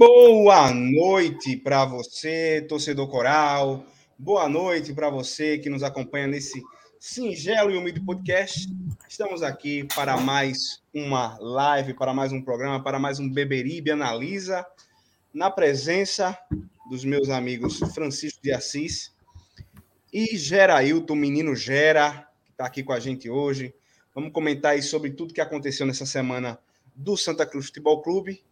Boa noite para você, torcedor coral. Boa noite para você que nos acompanha nesse singelo e humilde podcast. Estamos aqui para mais uma live, para mais um programa, para mais um Beberibe Analisa, na presença dos meus amigos Francisco de Assis e Gerailton, menino Gera, que está aqui com a gente hoje. Vamos comentar aí sobre tudo que aconteceu nessa semana do Santa Cruz Futebol Clube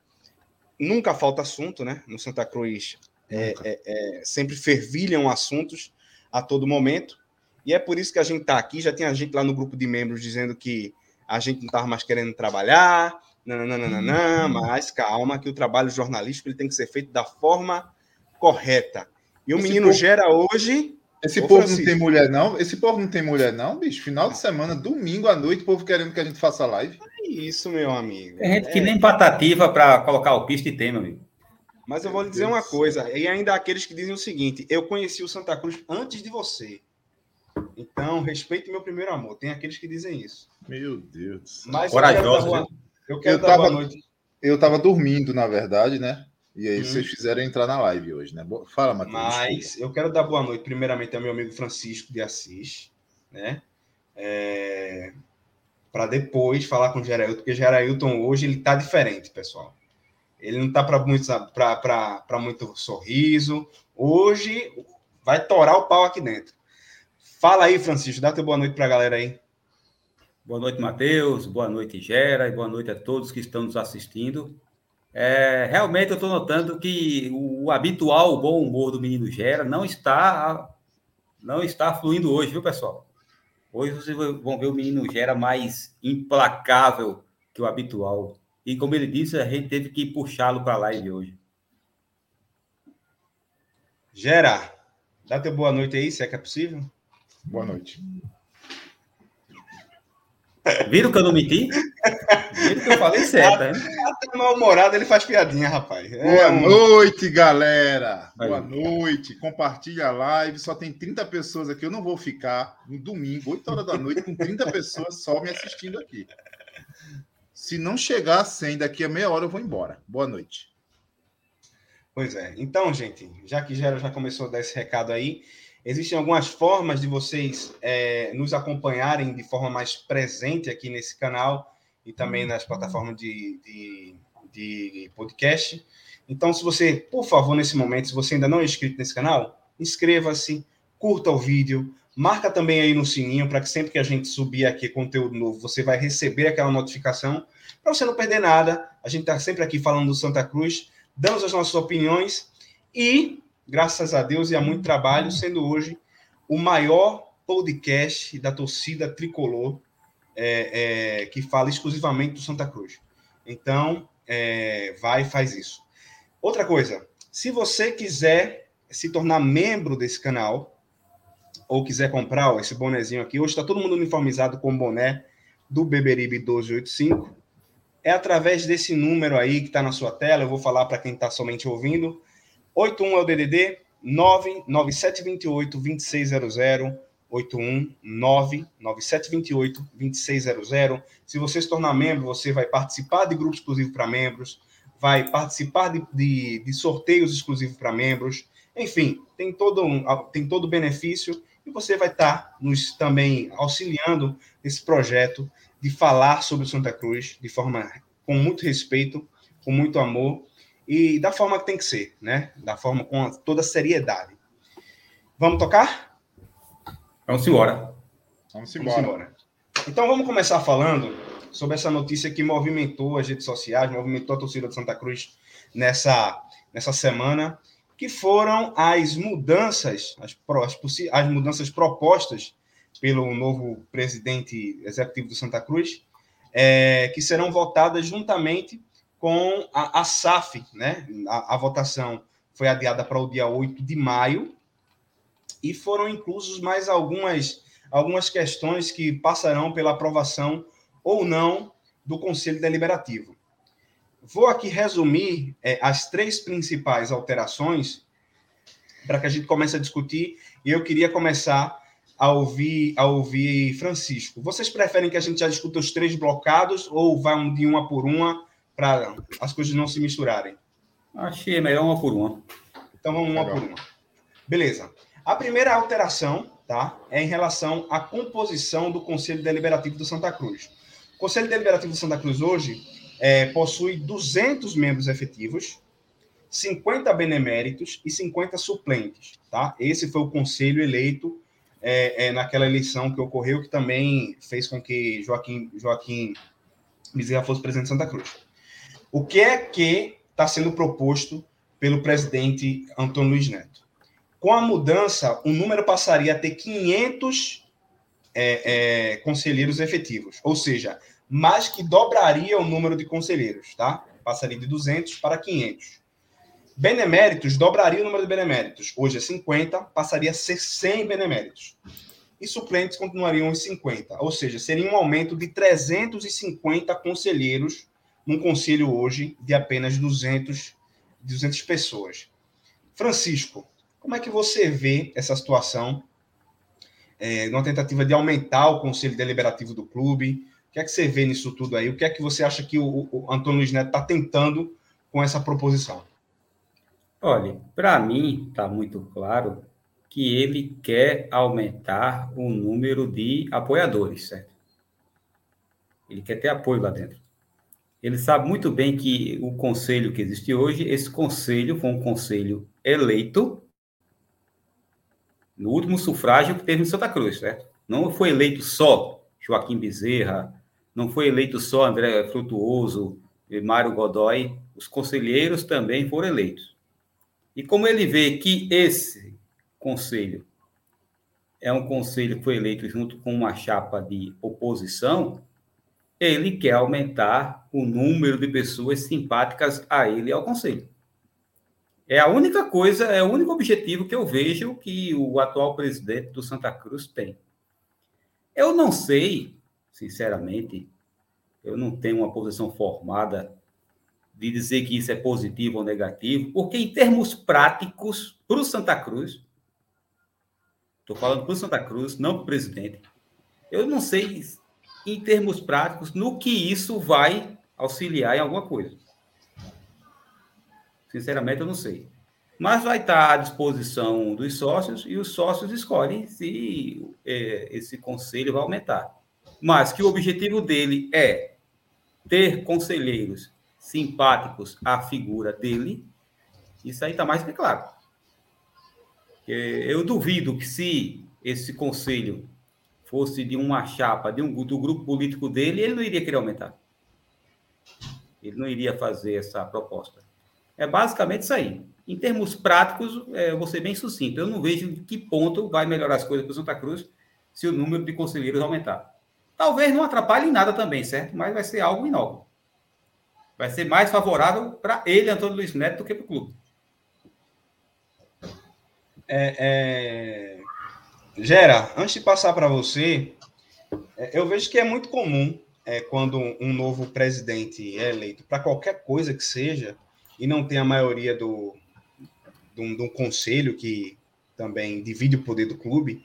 nunca falta assunto, né? No Santa Cruz é, é, é, sempre fervilham assuntos a todo momento. E é por isso que a gente está aqui. Já tem a gente lá no grupo de membros dizendo que a gente não estava mais querendo trabalhar, nananana, uhum. mas calma, que o trabalho jornalístico ele tem que ser feito da forma correta. E o Esse menino povo... gera hoje. Esse povo Francisco. não tem mulher, não? Esse povo não tem mulher, não, bicho? Final de semana, domingo à noite, o povo querendo que a gente faça live. Isso, meu amigo. Tem gente que é. nem patativa para colocar o pista e tem, meu amigo. Mas eu vou lhe dizer uma coisa, e ainda aqueles que dizem o seguinte: eu conheci o Santa Cruz antes de você. Então, respeite meu primeiro amor. Tem aqueles que dizem isso. Meu Deus. Mas Corajoso, eu quero, dar, eu quero eu tava, boa noite. Eu tava dormindo, na verdade, né? E aí hum. vocês fizeram entrar na live hoje, né? Fala, Matheus. Mas eu quero dar boa noite, primeiramente, ao meu amigo Francisco de Assis, né? É para depois falar com o Gerailton, porque Gerailton hoje ele tá diferente, pessoal. Ele não tá para muito, muito sorriso. Hoje vai torar o pau aqui dentro. Fala aí, Francisco, dá teu boa noite para a galera aí. Boa noite, Matheus. Boa noite, Gera. E boa noite a todos que estão nos assistindo. É, realmente eu estou notando que o, o, habitual bom humor do menino Gera não está não está fluindo hoje, viu, pessoal? Hoje vocês vão ver o menino Gera mais implacável que o habitual. E como ele disse, a gente teve que puxá-lo para a live hoje. Gera, dá teu boa noite aí, se é que é possível. Boa noite. Viram que eu não menti? Viram que eu falei certo, né? Até mal-humorado ele faz piadinha, rapaz. É Boa um... noite, galera. Vai, Boa noite. Compartilha a live. Só tem 30 pessoas aqui. Eu não vou ficar no domingo, 8 horas da noite, com 30 pessoas só me assistindo aqui. Se não chegar a 100 daqui a meia hora, eu vou embora. Boa noite. Pois é. Então, gente, já que Gera já começou a dar esse recado aí, Existem algumas formas de vocês é, nos acompanharem de forma mais presente aqui nesse canal e também nas plataformas de, de, de podcast. Então, se você, por favor, nesse momento, se você ainda não é inscrito nesse canal, inscreva-se, curta o vídeo, marca também aí no sininho para que sempre que a gente subir aqui conteúdo novo, você vai receber aquela notificação para você não perder nada. A gente está sempre aqui falando do Santa Cruz, dando as nossas opiniões e graças a Deus e a muito trabalho, sendo hoje o maior podcast da torcida tricolor é, é, que fala exclusivamente do Santa Cruz. Então, é, vai e faz isso. Outra coisa, se você quiser se tornar membro desse canal, ou quiser comprar ó, esse bonezinho aqui, hoje está todo mundo uniformizado com o boné do Beberibe 1285, é através desse número aí que está na sua tela, eu vou falar para quem está somente ouvindo, 81 é o DDD 99728 2600 81 99728 2600. Se você se tornar membro, você vai participar de grupo exclusivo para membros, vai participar de, de, de sorteios exclusivos para membros. Enfim, tem todo um, tem todo benefício e você vai estar tá nos também auxiliando nesse projeto de falar sobre Santa Cruz de forma com muito respeito, com muito amor e da forma que tem que ser, né? Da forma com toda a seriedade. Vamos tocar? Vamos embora. Vamos embora. Vamos embora. Então vamos começar falando sobre essa notícia que movimentou as redes sociais, movimentou a torcida de Santa Cruz nessa, nessa semana, que foram as mudanças, as, as, as mudanças propostas pelo novo presidente executivo do Santa Cruz, é, que serão votadas juntamente com a, a SAF, né? A, a votação foi adiada para o dia 8 de maio e foram inclusos mais algumas, algumas questões que passarão pela aprovação ou não do Conselho Deliberativo. Vou aqui resumir é, as três principais alterações para que a gente comece a discutir e eu queria começar a ouvir, a ouvir Francisco. Vocês preferem que a gente já discuta os três blocados ou vai de uma por uma para as coisas não se misturarem? Achei melhor uma por uma. Então vamos uma por uma. Beleza. A primeira alteração tá, é em relação à composição do Conselho Deliberativo do Santa Cruz. O Conselho Deliberativo do Santa Cruz hoje é, possui 200 membros efetivos, 50 beneméritos e 50 suplentes. Tá? Esse foi o conselho eleito é, é, naquela eleição que ocorreu, que também fez com que Joaquim, Joaquim Bezerra fosse presidente de Santa Cruz. O que é que está sendo proposto pelo presidente Antônio Luiz Neto? Com a mudança, o número passaria a ter 500 é, é, conselheiros efetivos, ou seja, mais que dobraria o número de conselheiros, tá? Passaria de 200 para 500. Beneméritos dobraria o número de beneméritos. Hoje é 50, passaria a ser 100 beneméritos. E suplentes continuariam em 50. Ou seja, seria um aumento de 350 conselheiros num conselho hoje de apenas 200, 200 pessoas. Francisco, como é que você vê essa situação é, numa tentativa de aumentar o conselho deliberativo do clube? O que é que você vê nisso tudo aí? O que é que você acha que o, o Antônio Luiz Neto está tentando com essa proposição? Olha, para mim está muito claro que ele quer aumentar o número de apoiadores, certo? Ele quer ter apoio lá dentro. Ele sabe muito bem que o conselho que existe hoje, esse conselho foi um conselho eleito no último sufrágio que teve em Santa Cruz, certo? Não foi eleito só Joaquim Bezerra, não foi eleito só André Frutuoso e Mário Godoy, os conselheiros também foram eleitos. E como ele vê que esse conselho é um conselho que foi eleito junto com uma chapa de oposição, ele quer aumentar o número de pessoas simpáticas a ele e ao conselho. É a única coisa, é o único objetivo que eu vejo que o atual presidente do Santa Cruz tem. Eu não sei, sinceramente, eu não tenho uma posição formada de dizer que isso é positivo ou negativo, porque em termos práticos, para o Santa Cruz, estou falando para o Santa Cruz, não para o presidente, eu não sei, em termos práticos, no que isso vai auxiliar em alguma coisa. Sinceramente, eu não sei. Mas vai estar à disposição dos sócios e os sócios escolhem se é, esse conselho vai aumentar. Mas que o objetivo dele é ter conselheiros simpáticos à figura dele, isso aí está mais que claro. Eu duvido que se esse conselho fosse de uma chapa, de um, do grupo político dele, ele não iria querer aumentar. Ele não iria fazer essa proposta. É basicamente isso aí. Em termos práticos, é, vou ser bem sucinto. Eu não vejo de que ponto vai melhorar as coisas para o Santa Cruz se o número de conselheiros aumentar. Talvez não atrapalhe em nada também, certo? Mas vai ser algo inócuo vai ser mais favorável para ele, Antônio Luiz Neto, do que para o clube. É, é... Gera, antes de passar para você, é, eu vejo que é muito comum é, quando um novo presidente é eleito para qualquer coisa que seja e não tem a maioria do, do, do conselho que também divide o poder do clube,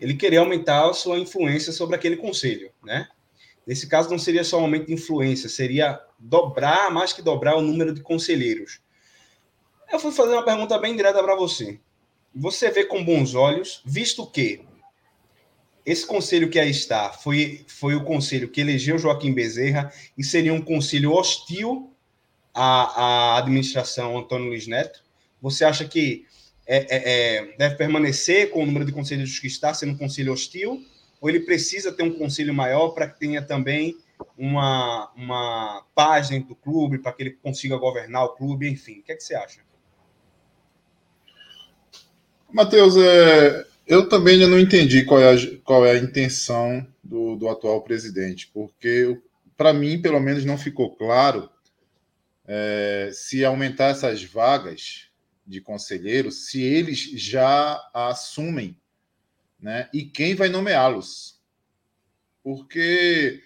ele querer aumentar a sua influência sobre aquele conselho, né? Nesse caso, não seria só um aumento de influência, seria dobrar, mais que dobrar, o número de conselheiros. Eu fui fazer uma pergunta bem direta para você. Você vê com bons olhos, visto que esse conselho que aí está foi, foi o conselho que elegeu Joaquim Bezerra e seria um conselho hostil à, à administração Antônio Luiz Neto. Você acha que é, é, é, deve permanecer com o número de conselhos que está, sendo um conselho hostil? ou ele precisa ter um conselho maior para que tenha também uma, uma paz dentro do clube, para que ele consiga governar o clube, enfim. O que, é que você acha? Matheus, é, eu também ainda não entendi qual é a, qual é a intenção do, do atual presidente, porque para mim, pelo menos, não ficou claro é, se aumentar essas vagas de conselheiros, se eles já assumem, né? E quem vai nomeá-los? Porque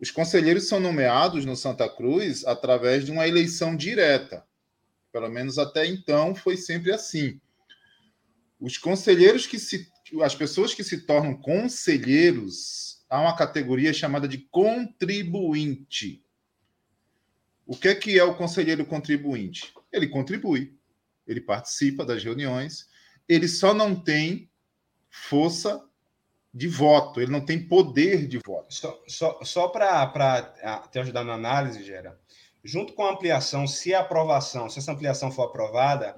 os conselheiros são nomeados no Santa Cruz através de uma eleição direta. Pelo menos até então foi sempre assim. Os conselheiros que se. As pessoas que se tornam conselheiros, há uma categoria chamada de contribuinte. O que é que é o conselheiro contribuinte? Ele contribui, ele participa das reuniões, ele só não tem força de voto, ele não tem poder de voto. Só, só, só para te ajudar na análise, Gera, junto com a ampliação, se a aprovação, se essa ampliação for aprovada,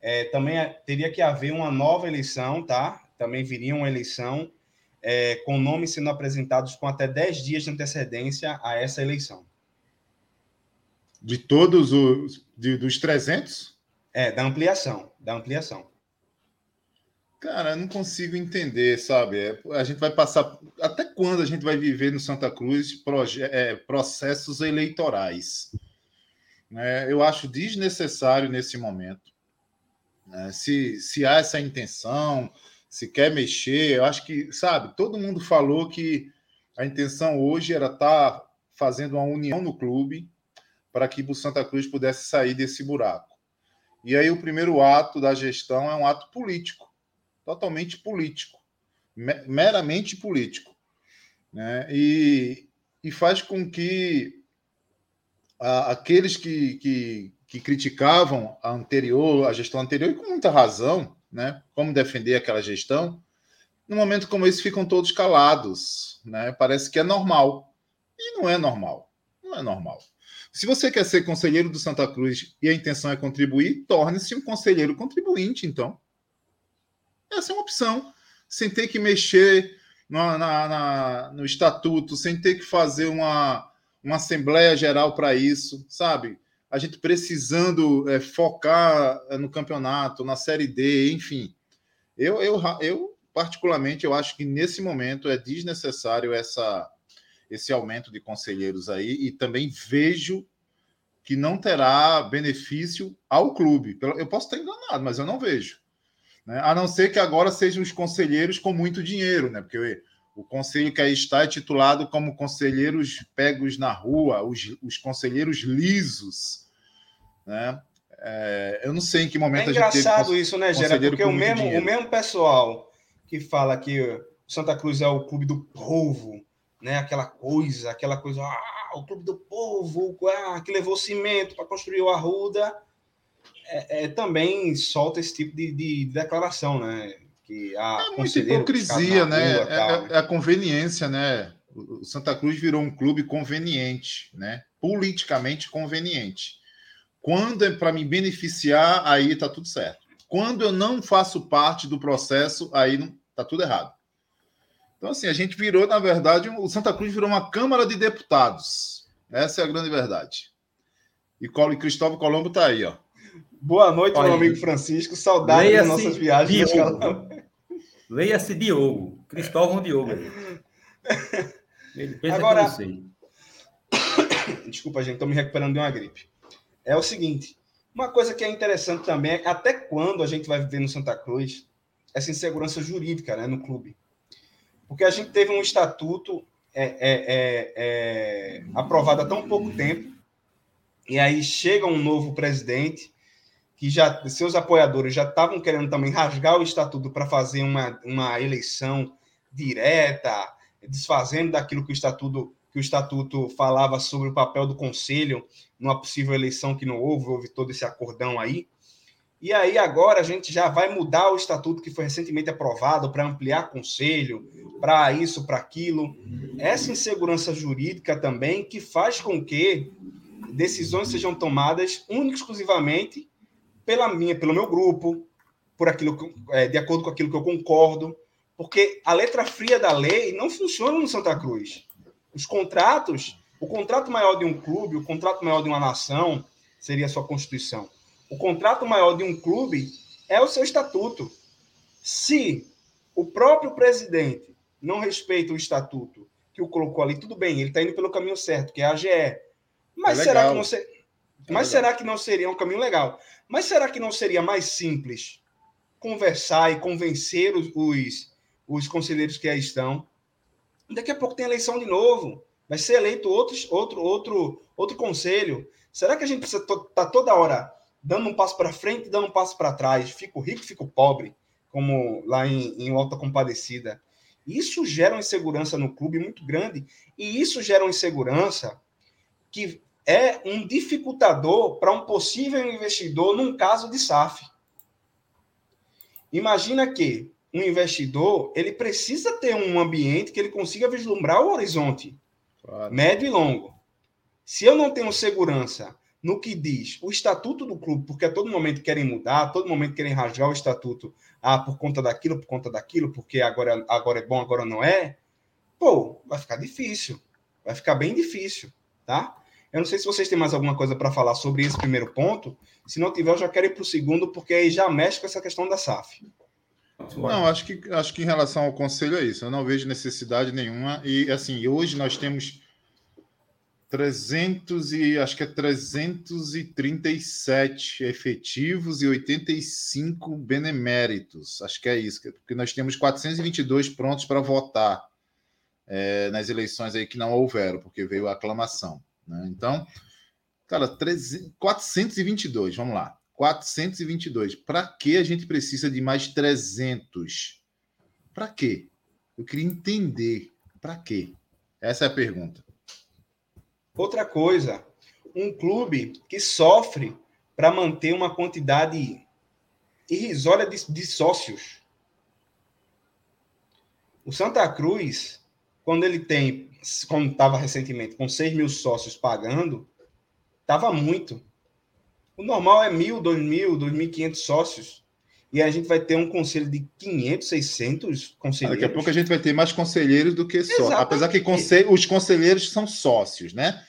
é, também é, teria que haver uma nova eleição, tá? Também viria uma eleição é, com nomes sendo apresentados com até 10 dias de antecedência a essa eleição. De todos os de, dos 300? É, da ampliação, da ampliação. Cara, eu não consigo entender, sabe? É, a gente vai passar. Até quando a gente vai viver no Santa Cruz é, processos eleitorais? É, eu acho desnecessário nesse momento. Né? Se, se há essa intenção, se quer mexer, eu acho que, sabe, todo mundo falou que a intenção hoje era estar tá fazendo uma união no clube para que o Santa Cruz pudesse sair desse buraco. E aí o primeiro ato da gestão é um ato político totalmente político, meramente político. Né? E, e faz com que a, aqueles que, que, que, criticavam a anterior, a gestão anterior, e com muita razão, né? como defender aquela gestão, num momento como esse ficam todos calados. Né? Parece que é normal. E não é normal. Não é normal. Se você quer ser conselheiro do Santa Cruz e a intenção é contribuir, torne-se um conselheiro contribuinte, então. Essa é uma opção, sem ter que mexer na, na, no estatuto, sem ter que fazer uma, uma Assembleia Geral para isso, sabe? A gente precisando é, focar é, no campeonato, na Série D, enfim. Eu, eu, eu, particularmente, eu acho que nesse momento é desnecessário essa, esse aumento de conselheiros aí e também vejo que não terá benefício ao clube. Eu posso estar enganado, mas eu não vejo. Né? A não ser que agora sejam os conselheiros com muito dinheiro, né? Porque o conselho que aí está é titulado como conselheiros pegos na rua, os, os conselheiros lisos, né? É, eu não sei em que momento é a gente engraçado isso, né, Gera? Porque o mesmo, o mesmo pessoal que fala que Santa Cruz é o clube do povo, né? Aquela coisa, aquela coisa, ah, o clube do povo, ah, que levou cimento para construir o Arruda é, é, também solta esse tipo de, de declaração, né? Que a é muita hipocrisia, né? Rua, é, tal, né? é, a conveniência, né? O Santa Cruz virou um clube conveniente, né? Politicamente conveniente. Quando é para me beneficiar, aí tá tudo certo. Quando eu não faço parte do processo, aí não tá tudo errado. Então, assim, a gente virou, na verdade, o Santa Cruz virou uma Câmara de Deputados. Essa é a grande verdade. E Cristóvão Colombo está aí, ó. Boa noite, Olha, meu amigo Francisco. Saudade das nossas viagens. Leia-se Diogo. Cristóvão Diogo. Ele pensa Agora, que eu sei. Desculpa, gente, estou me recuperando de uma gripe. É o seguinte: uma coisa que é interessante também é até quando a gente vai viver no Santa Cruz essa insegurança jurídica né, no clube. Porque a gente teve um estatuto é, é, é, é aprovado há tão pouco tempo, e aí chega um novo presidente que já seus apoiadores já estavam querendo também rasgar o estatuto para fazer uma, uma eleição direta, desfazendo daquilo que o estatuto que o estatuto falava sobre o papel do conselho numa possível eleição que não houve, houve todo esse acordão aí. E aí agora a gente já vai mudar o estatuto que foi recentemente aprovado para ampliar conselho, para isso, para aquilo. Essa insegurança jurídica também que faz com que decisões sejam tomadas única exclusivamente pela minha, pelo meu grupo, por aquilo que, é, de acordo com aquilo que eu concordo, porque a letra fria da lei não funciona no Santa Cruz. Os contratos, o contrato maior de um clube, o contrato maior de uma nação seria a sua constituição. O contrato maior de um clube é o seu estatuto. Se o próprio presidente não respeita o estatuto que o colocou ali, tudo bem, ele está indo pelo caminho certo, que é a AGE. Mas é será que não, Mas será que não seria um caminho legal? Mas será que não seria mais simples conversar e convencer os, os, os conselheiros que aí estão? Daqui a pouco tem eleição de novo. Vai ser eleito outros, outro, outro, outro conselho. Será que a gente precisa estar tá toda hora dando um passo para frente e dando um passo para trás? Fico rico, fico pobre, como lá em, em Alta Compadecida. Isso gera uma insegurança no clube muito grande. E isso gera uma insegurança que é um dificultador para um possível investidor num caso de SAF. Imagina que um investidor ele precisa ter um ambiente que ele consiga vislumbrar o horizonte claro. médio e longo. Se eu não tenho segurança no que diz o estatuto do clube, porque a todo momento querem mudar, a todo momento querem rasgar o estatuto, ah, por conta daquilo, por conta daquilo, porque agora, agora é bom, agora não é, pô, vai ficar difícil. Vai ficar bem difícil, tá? Eu não sei se vocês têm mais alguma coisa para falar sobre esse primeiro ponto. Se não tiver, eu já quero ir para o segundo, porque aí já mexe com essa questão da SAF. Não, acho que, acho que em relação ao conselho é isso. Eu não vejo necessidade nenhuma. E assim, hoje nós temos 300 e acho que é 337 efetivos e 85 beneméritos. Acho que é isso, porque nós temos 422 prontos para votar é, nas eleições aí que não houveram, porque veio a aclamação. Né? Então, cara, 300, 422, vamos lá. 422. Para que a gente precisa de mais 300? Para quê? Eu queria entender. Para quê? Essa é a pergunta. Outra coisa, um clube que sofre para manter uma quantidade irrisória de, de sócios. O Santa Cruz, quando ele tem como estava recentemente, com 6 mil sócios pagando, estava muito. O normal é mil, dois mil, dois mil quinhentos sócios. E a gente vai ter um conselho de 500, 600 conselheiros. Daqui a pouco a gente vai ter mais conselheiros do que só. Apesar que conselho, os conselheiros são sócios, né?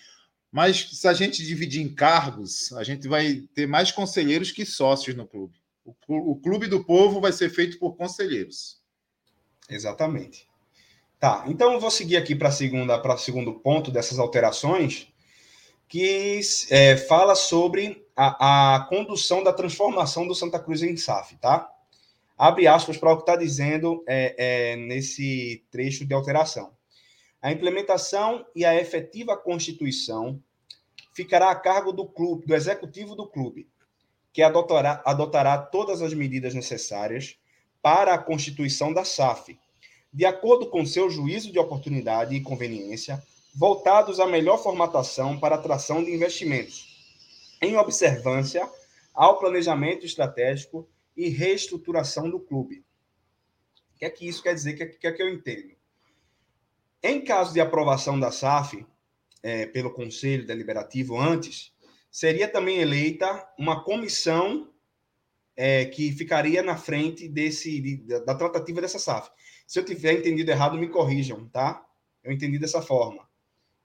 Mas se a gente dividir em cargos, a gente vai ter mais conselheiros que sócios no clube. O, o clube do povo vai ser feito por conselheiros. Exatamente. Tá, então eu vou seguir aqui para segunda para o segundo ponto dessas alterações, que é, fala sobre a, a, condução da transformação do Santa Cruz em SAF, tá? Abre aspas para o que está dizendo é, é, nesse trecho de alteração. A implementação e a efetiva constituição ficará a cargo do clube, do executivo do clube, que adotará, adotará todas as medidas necessárias para a constituição da SAF, de acordo com seu juízo de oportunidade e conveniência, voltados à melhor formatação para atração de investimentos, em observância ao planejamento estratégico e reestruturação do clube. O que é que isso quer dizer? O que é que, é eu entendo? Em caso de aprovação da SAF é, pelo Conselho Deliberativo antes, seria também eleita uma comissão é, que ficaria na frente desse de, da tratativa dessa SAF. Se eu tiver entendido errado, me corrijam, tá? Eu entendi dessa forma,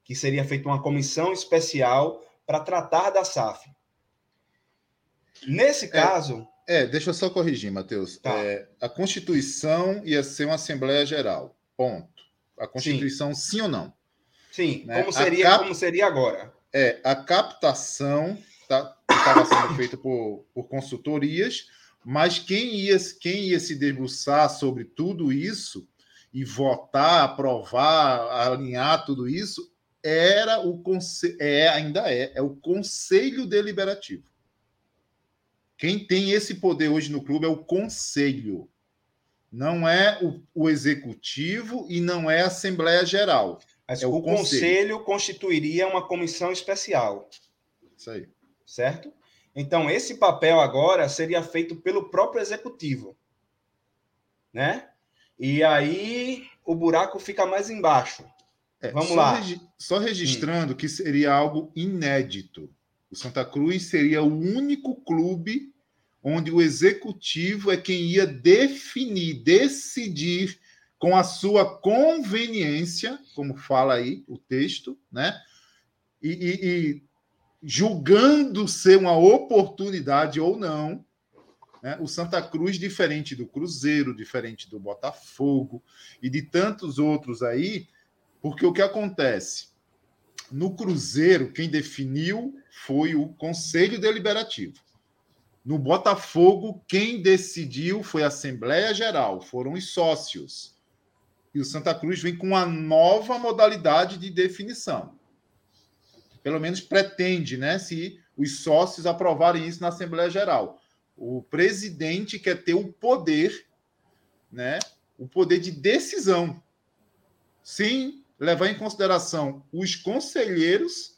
que seria feita uma comissão especial para tratar da SAF. Nesse é, caso. É, deixa eu só corrigir, Matheus. Tá. É, a Constituição ia ser uma Assembleia Geral. Ponto. A Constituição, sim, sim ou não? Sim, né? como, seria, cap... como seria agora? É, a captação tá, estava sendo feita por, por consultorias mas quem ia, quem ia se debruçar sobre tudo isso e votar, aprovar, alinhar tudo isso era o conselho, é, ainda é, é o conselho deliberativo. Quem tem esse poder hoje no clube é o conselho. Não é o, o executivo e não é a Assembleia Geral. Mas é o, o conselho. conselho constituiria uma comissão especial. Isso aí. Certo? Então, esse papel agora seria feito pelo próprio executivo, né? E aí o buraco fica mais embaixo. É, Vamos só lá. Regi só registrando hum. que seria algo inédito. O Santa Cruz seria o único clube onde o executivo é quem ia definir, decidir com a sua conveniência, como fala aí o texto, né? E, e, e julgando ser uma oportunidade ou não, né? o Santa Cruz, diferente do Cruzeiro, diferente do Botafogo e de tantos outros aí, porque o que acontece? no Cruzeiro, quem definiu foi o Conselho Deliberativo. No Botafogo, quem decidiu foi a Assembleia Geral, foram os sócios. E o Santa Cruz vem com uma nova modalidade de definição. Pelo menos pretende, né? Se os sócios aprovarem isso na Assembleia Geral. O presidente quer ter o poder, né? O poder de decisão, sem levar em consideração os conselheiros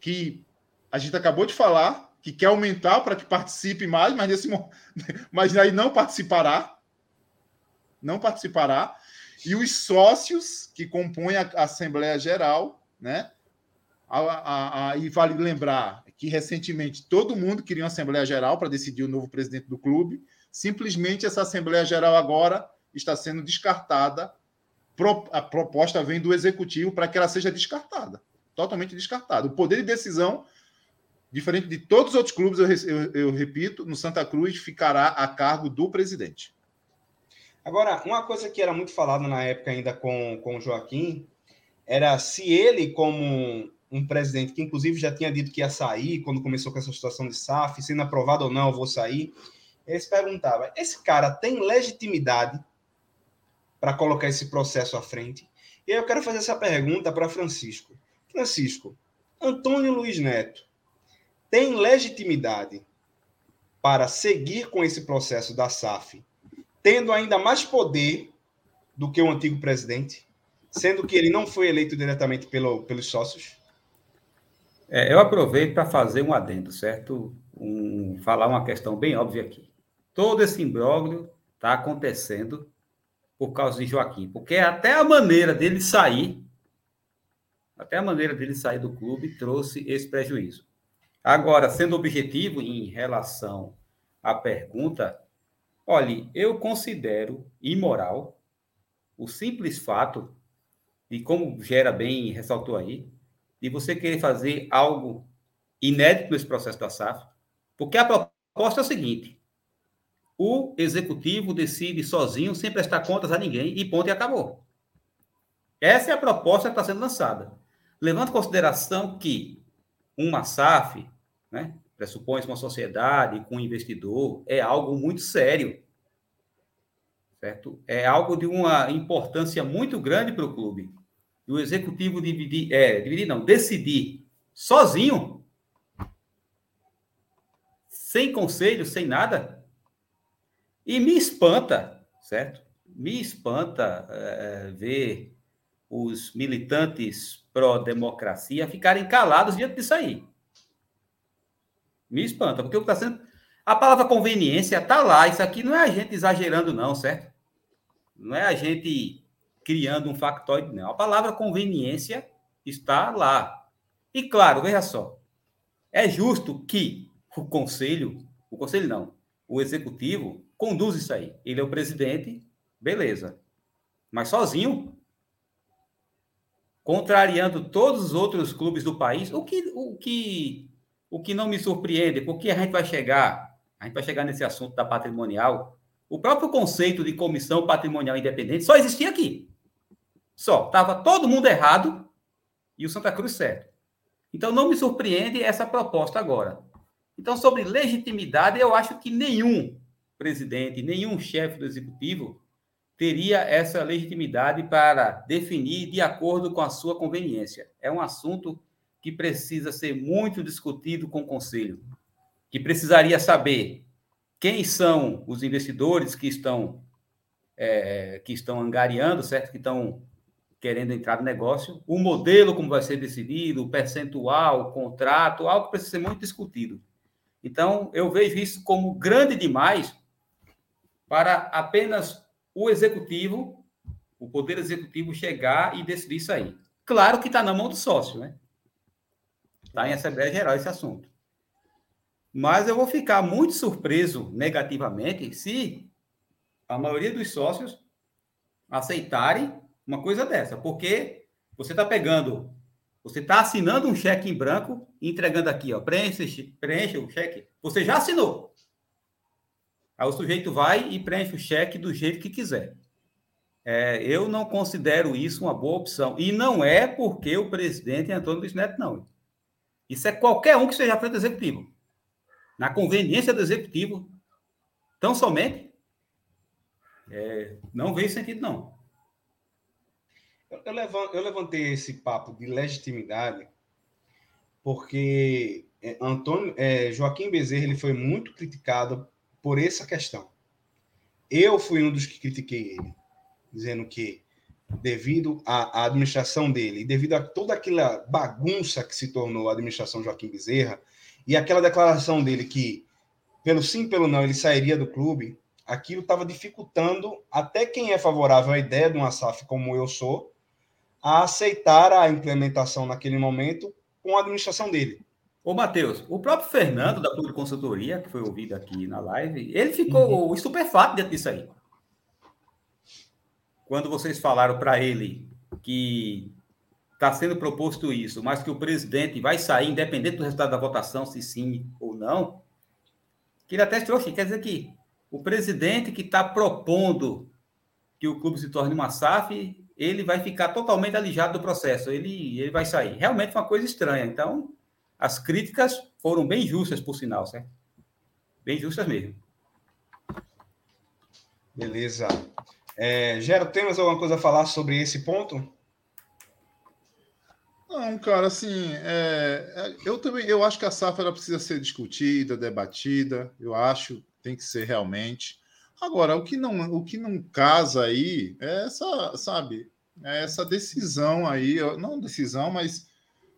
que a gente acabou de falar, que quer aumentar para que participe mais, mas nesse mas aí não participará. Não participará. E os sócios que compõem a Assembleia Geral, né? A, a, a, e vale lembrar que recentemente todo mundo queria uma Assembleia Geral para decidir o novo presidente do clube. Simplesmente essa Assembleia Geral agora está sendo descartada. A proposta vem do executivo para que ela seja descartada totalmente descartada. O poder de decisão Diferente de todos os outros clubes, eu, eu, eu, repito, no Santa Cruz ficará a cargo do presidente. Agora, uma coisa que era muito falada na época ainda com, com o Joaquim era se ele, como um presidente que inclusive já tinha dito que ia sair quando começou com essa situação de SAF, sendo aprovado ou não, eu vou sair. Ele se perguntava: esse cara tem legitimidade para colocar esse processo à frente? E eu quero fazer essa pergunta para Francisco. Francisco, Antônio Luiz Neto tem legitimidade para seguir com esse processo da SAF, tendo ainda mais poder do que o antigo presidente, sendo que ele não foi eleito diretamente pelo, pelos sócios? É, eu aproveito para fazer um adendo, certo? Um, falar uma questão bem óbvia aqui. Todo esse imbróglio está acontecendo por causa de Joaquim, porque até a maneira dele sair, até a maneira dele sair do clube trouxe esse prejuízo. Agora, sendo objetivo em relação à pergunta, olhe, eu considero imoral o simples fato de como gera bem ressaltou aí, de você querer fazer algo inédito nesse processo da SAF, porque a proposta é o seguinte: o executivo decide sozinho, sem prestar contas a ninguém, e ponto e acabou. Essa é a proposta que está sendo lançada. Levando em consideração que uma SAF né? pressupõe uma sociedade com um investidor, é algo muito sério. Certo? É algo de uma importância muito grande para o clube. E o executivo dividir, é, dividir não, decidir sozinho, sem conselho, sem nada, e me espanta, certo? Me espanta é, ver os militantes pró-democracia ficarem calados diante disso aí. Me espanta, porque o que está sendo. A palavra conveniência está lá. Isso aqui não é a gente exagerando, não, certo? Não é a gente criando um factoide, não. A palavra conveniência está lá. E claro, veja só. É justo que o conselho, o conselho não, o executivo conduz isso aí. Ele é o presidente, beleza. Mas sozinho, contrariando todos os outros clubes do país, o que, o que o que não me surpreende, porque a gente vai chegar, a gente vai chegar nesse assunto da patrimonial. O próprio conceito de comissão patrimonial independente só existia aqui. Só. Estava todo mundo errado e o Santa Cruz certo. Então não me surpreende essa proposta agora. Então, sobre legitimidade, eu acho que nenhum presidente, nenhum chefe do executivo teria essa legitimidade para definir de acordo com a sua conveniência. É um assunto que precisa ser muito discutido com o conselho, que precisaria saber quem são os investidores que estão é, que estão angariando, certo? Que estão querendo entrar no negócio, o modelo como vai ser decidido, o percentual, o contrato, algo que precisa ser muito discutido. Então, eu vejo isso como grande demais para apenas o executivo, o poder executivo chegar e decidir isso aí. Claro que está na mão do sócio, né? Está em Assembleia Geral esse assunto. Mas eu vou ficar muito surpreso negativamente se a maioria dos sócios aceitarem uma coisa dessa, porque você está pegando, você está assinando um cheque em branco entregando aqui, ó, preenche, preenche o cheque, você já assinou. Aí o sujeito vai e preenche o cheque do jeito que quiser. É, eu não considero isso uma boa opção. E não é porque o presidente é Antônio Luiz Neto, não. Isso é qualquer um que seja à frente do executivo. Na conveniência do executivo, tão somente, é, não veio sentido, não. Eu, eu levantei esse papo de legitimidade porque é, Antônio, é, Joaquim Bezerra ele foi muito criticado por essa questão. Eu fui um dos que critiquei ele, dizendo que devido à, à administração dele, devido a toda aquela bagunça que se tornou a administração Joaquim Bezerra e aquela declaração dele que pelo sim pelo não ele sairia do clube, aquilo estava dificultando até quem é favorável à ideia de uma SAF como eu sou a aceitar a implementação naquele momento com a administração dele. Ô, Matheus, o próprio Fernando, da Clube Consultoria, que foi ouvido aqui na live, ele ficou uhum. estupefato dentro disso aí. Quando vocês falaram para ele que está sendo proposto isso, mas que o presidente vai sair, independente do resultado da votação, se sim ou não, que ele até trouxe, quer dizer que o presidente que está propondo que o clube se torne uma SAF, ele vai ficar totalmente alijado do processo, ele, ele vai sair. Realmente foi uma coisa estranha. Então, as críticas foram bem justas, por sinal, certo? Bem justas mesmo. Beleza. É, Gero, tem mais alguma coisa a falar sobre esse ponto? Não, cara, assim, é, é eu também eu acho que a SAF ela precisa ser discutida, debatida. Eu acho tem que ser realmente. Agora, o que não, o que não casa aí é essa, sabe, é essa decisão aí, não decisão, mas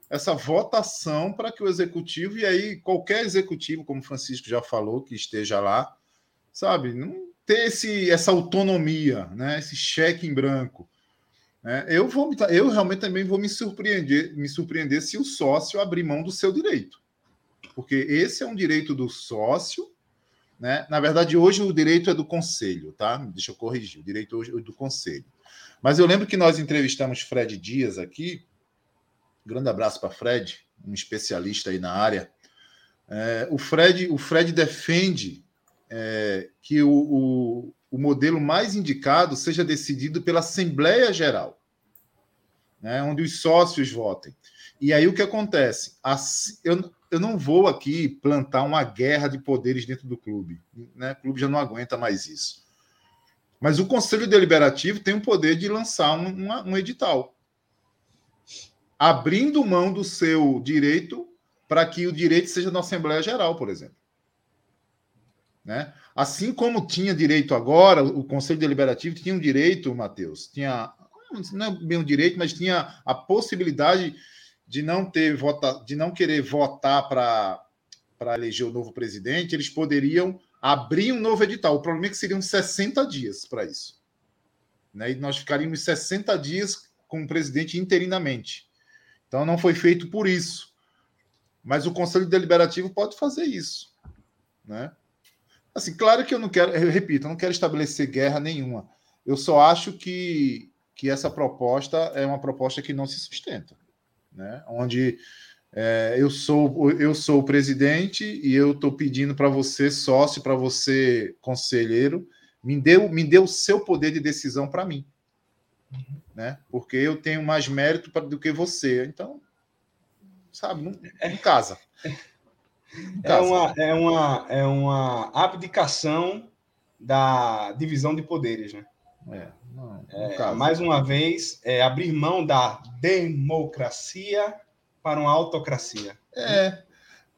essa votação para que o executivo, e aí qualquer executivo, como o Francisco já falou, que esteja lá, sabe, não ter esse, essa autonomia, né, esse cheque em branco. Né? Eu, vou, eu realmente também vou me surpreender, me surpreender se o sócio abrir mão do seu direito. Porque esse é um direito do sócio né? Na verdade, hoje o direito é do conselho, tá? Deixa eu corrigir, o direito hoje é do conselho. Mas eu lembro que nós entrevistamos Fred Dias aqui. Grande abraço para Fred, um especialista aí na área. É, o, Fred, o Fred defende é, que o, o, o, modelo mais indicado seja decidido pela Assembleia Geral, né, onde os sócios votem. E aí o que acontece? eu, eu não vou aqui plantar uma guerra de poderes dentro do clube. Né? O clube já não aguenta mais isso. Mas o Conselho Deliberativo tem o poder de lançar um, uma, um edital, abrindo mão do seu direito para que o direito seja na Assembleia Geral, por exemplo. Né? Assim como tinha direito agora, o Conselho Deliberativo tinha um direito, Matheus, tinha não é bem um direito, mas tinha a possibilidade de não ter vota, de não querer votar para para eleger o novo presidente, eles poderiam abrir um novo edital. O problema é que seriam 60 dias para isso. Né? E nós ficaríamos 60 dias com o presidente interinamente. Então não foi feito por isso. Mas o Conselho Deliberativo pode fazer isso. Né? Assim, claro que eu não quero, eu repito, eu não quero estabelecer guerra nenhuma. Eu só acho que, que essa proposta é uma proposta que não se sustenta né? onde é, eu sou eu sou o presidente e eu estou pedindo para você sócio, para você conselheiro, me dê, me dê o seu poder de decisão para mim, né? Porque eu tenho mais mérito pra, do que você. Então, sabe, não, não casa. Não casa. É, uma, é, uma, é uma abdicação da divisão de poderes, né? É, não, é, mais uma vez, é, abrir mão da democracia para uma autocracia. É.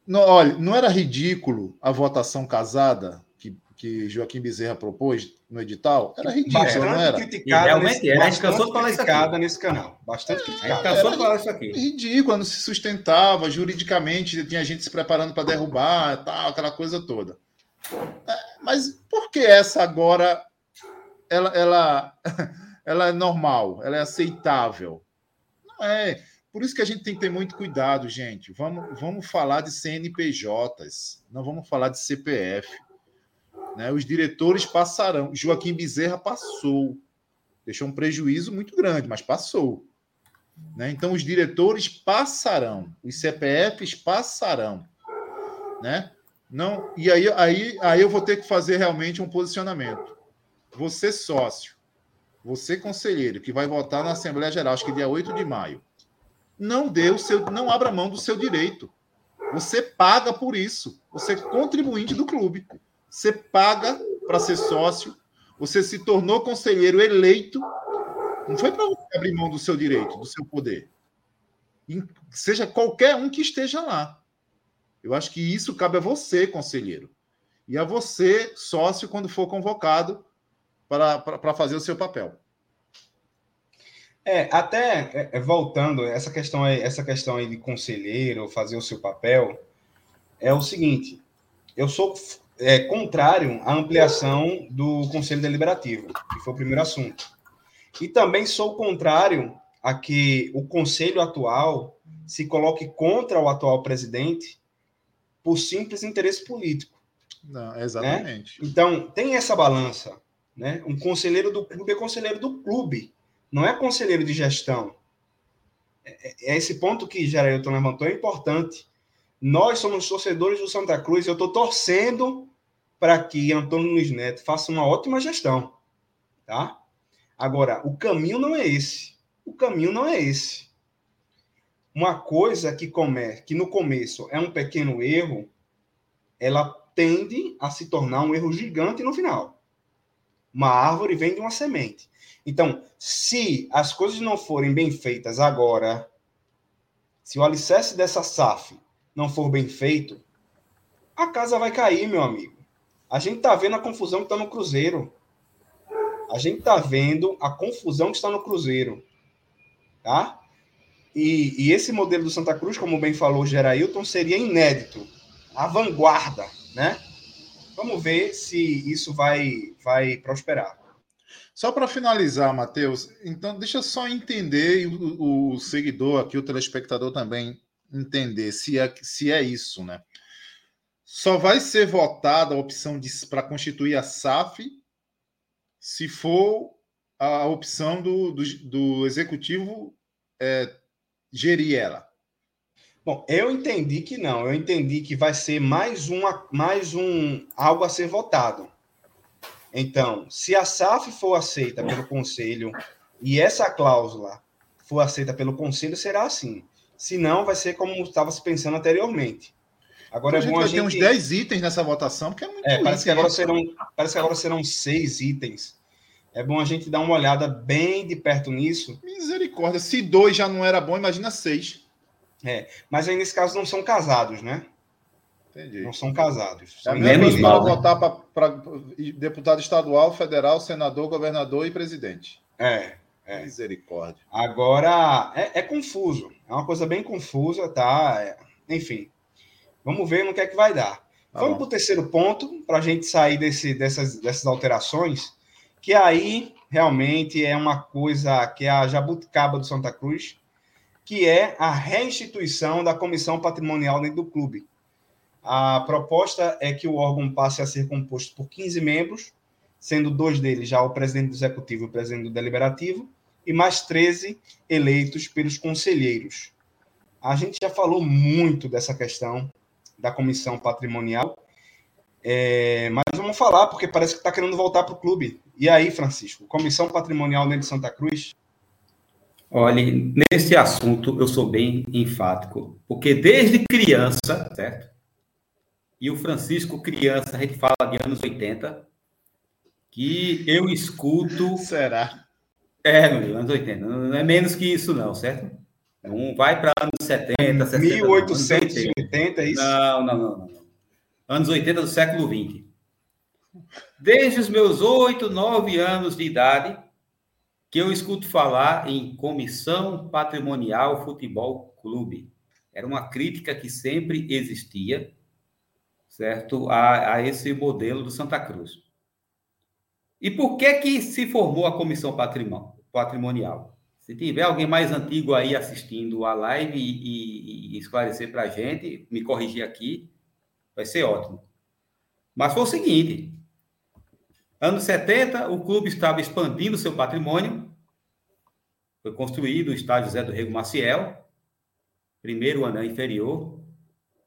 Não, olha, não era ridículo a votação casada que, que Joaquim Bezerra propôs no edital? Era ridículo, bastante não era? Criticada realmente nesse, era. A gente cansou de falar isso aqui. nesse canal. Bastante é, criticada. A gente cansou de falar isso aqui. Ridículo, não se sustentava juridicamente, tinha gente se preparando para derrubar, tal, aquela coisa toda. É, mas por que essa agora ela, ela, ela é normal, ela é aceitável. Não é. Por isso que a gente tem que ter muito cuidado, gente. Vamos, vamos falar de CNPJs, não vamos falar de CPF. Né? Os diretores passarão. Joaquim Bezerra passou. Deixou um prejuízo muito grande, mas passou. Né? Então, os diretores passarão, os CPFs passarão. Né? Não, e aí, aí, aí eu vou ter que fazer realmente um posicionamento você sócio, você conselheiro que vai votar na Assembleia Geral, acho que dia 8 de maio, não dê o seu, não abra mão do seu direito. Você paga por isso. Você é contribuinte do clube. Você paga para ser sócio. Você se tornou conselheiro eleito. Não foi para abrir mão do seu direito, do seu poder. Seja qualquer um que esteja lá. Eu acho que isso cabe a você, conselheiro. E a você, sócio, quando for convocado para, fazer o seu papel. É, até é, é, voltando, essa questão aí, essa questão aí de conselheiro, fazer o seu papel, é o seguinte: eu sou é, contrário à ampliação do Conselho Deliberativo, que foi o primeiro assunto. E também sou contrário a que o Conselho atual se coloque contra o atual presidente por simples interesse político. Não, exatamente. Né? Então, tem essa balança. Né? Um conselheiro do clube é conselheiro do clube não é conselheiro de gestão. É, é, é esse ponto que Geraldo levantou é importante. Nós somos torcedores do Santa Cruz. Eu estou torcendo para que Antônio Luiz Neto faça uma ótima gestão, tá? Agora, o caminho não é esse. O caminho não é esse. Uma coisa que come, que no começo é um pequeno erro, ela tende a se tornar um erro gigante no final. Uma árvore vem de uma semente. Então, se as coisas não forem bem feitas agora, se o alicerce dessa SAF não for bem feito, a casa vai cair, meu amigo. A gente está vendo a confusão que está no Cruzeiro. A gente está vendo a confusão que está no Cruzeiro. Tá? E, e, esse modelo do Santa Cruz, como bem falou Gerailton, seria inédito. A vanguarda, né? Vamos ver se isso vai, vai prosperar. Só para finalizar, Matheus, então deixa só entender, o, o, seguidor aqui, o telespectador também entender se é, se é isso, né? Só vai ser votada a opção para constituir a SAF se for a opção do, do, do executivo é, gerir ela. Bom, eu entendi que não. Eu entendi que vai ser mais uma, mais um algo a ser votado. Então, se a SAF for aceita pelo Conselho e essa cláusula for aceita pelo Conselho, será assim. Se não, vai ser como estava se pensando anteriormente. Agora então, é bom a gente... Tem uns 10 itens nessa votação, porque é muito é, parece, que agora serão, parece que agora serão seis itens. É bom a gente dar uma olhada bem de perto nisso. Misericórdia. Se dois já não era bom, imagina seis. É, mas aí nesse caso não são casados, né? Entendi. Não são casados. São é menos mal né? votar para deputado estadual, federal, senador, governador e presidente. É. é. Misericórdia. Agora, é, é, confuso. É uma coisa bem confusa, tá? É, enfim. Vamos ver no que é que vai dar. Tá Vamos para o terceiro ponto, para a gente sair desse, dessas, dessas alterações, que aí realmente é uma coisa que é a jabuticaba do Santa Cruz, que é a reinstituição da comissão patrimonial dentro do clube. A proposta é que o órgão passe a ser composto por 15 membros, sendo dois deles já o presidente do executivo e o presidente do deliberativo, e mais 13 eleitos pelos conselheiros. A gente já falou muito dessa questão da comissão patrimonial, é, mas vamos falar, porque parece que está querendo voltar para o clube. E aí, Francisco, comissão patrimonial dentro de Santa Cruz? Olha, nesse assunto eu sou bem enfático, porque desde criança, certo? e o Francisco criança, a gente fala de anos 80, que eu escuto. Será? É, meu, anos 80. Não é menos que isso, não, certo? Não vai para anos 70, 60. 1880, é isso? Não, não, não, não. Anos 80 do século 20. Desde os meus 8, 9 anos de idade, que eu escuto falar em Comissão Patrimonial Futebol Clube. Era uma crítica que sempre existia certo? A, a esse modelo do Santa Cruz. E por que que se formou a comissão patrimonial? Se tiver alguém mais antigo aí assistindo a live e, e, e esclarecer para a gente, me corrigir aqui, vai ser ótimo. Mas foi o seguinte: anos 70, o clube estava expandindo seu patrimônio, foi construído o estádio José do Rego Maciel, primeiro anel inferior,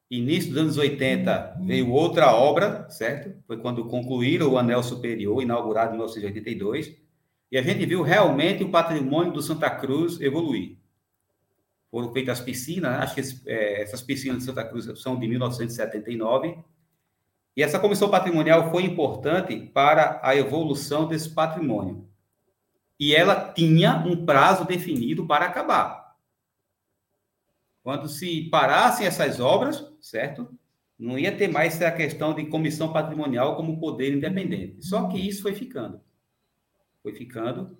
Início dos anos 80 veio outra obra, certo? Foi quando concluíram o anel superior, inaugurado em 1982. E a gente viu realmente o patrimônio do Santa Cruz evoluir. Foram feitas piscinas, acho que é, essas piscinas de Santa Cruz são de 1979. E essa comissão patrimonial foi importante para a evolução desse patrimônio. E ela tinha um prazo definido para acabar. Quando se parassem essas obras, certo? Não ia ter mais a questão de comissão patrimonial como poder independente. Só que isso foi ficando. Foi ficando.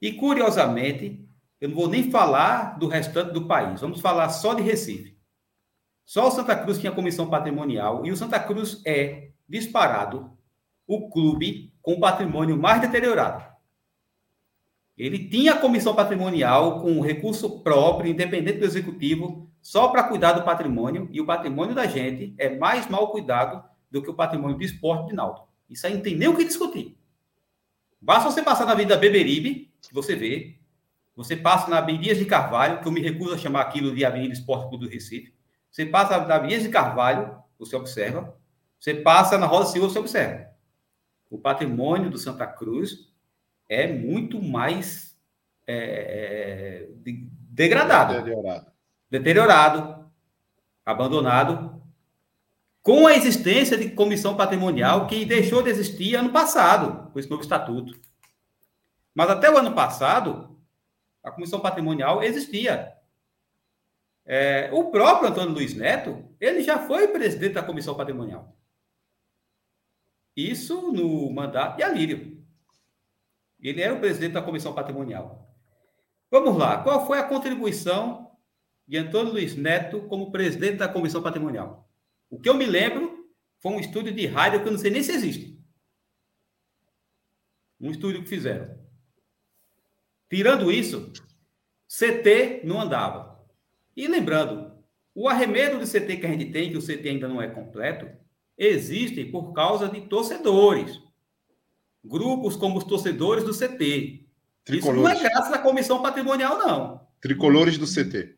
E, curiosamente, eu não vou nem falar do restante do país. Vamos falar só de Recife. Só o Santa Cruz tinha comissão patrimonial e o Santa Cruz é, disparado, o clube com o patrimônio mais deteriorado. Ele tinha comissão patrimonial com recurso próprio, independente do executivo, só para cuidar do patrimônio, e o patrimônio da gente é mais mal cuidado do que o patrimônio do esporte de Náutico. Isso aí não tem nem o que discutir. Basta você passar na Avenida Beberibe, que você vê. Você passa na Avenida de Carvalho, que eu me recuso a chamar aquilo de Avenida Esporte Clube do Recife. Você passa na Avenida de Carvalho, você observa. Você passa na Roda Silva, você observa. O patrimônio do Santa Cruz é muito mais é, é degradado. Deteriorado deteriorado, abandonado, com a existência de comissão patrimonial que deixou de existir ano passado, com esse novo estatuto. Mas até o ano passado, a comissão patrimonial existia. É, o próprio Antônio Luiz Neto, ele já foi presidente da comissão patrimonial. Isso no mandato de Alírio. Ele era o presidente da comissão patrimonial. Vamos lá, qual foi a contribuição de Antônio Luiz Neto como presidente da Comissão Patrimonial. O que eu me lembro foi um estúdio de rádio que eu não sei nem se existe. Um estúdio que fizeram. Tirando isso, CT não andava. E lembrando, o arremedo de CT que a gente tem, que o CT ainda não é completo, existe por causa de torcedores. Grupos como os torcedores do CT. Tricolores. Isso não é graças à comissão patrimonial, não. Tricolores do CT.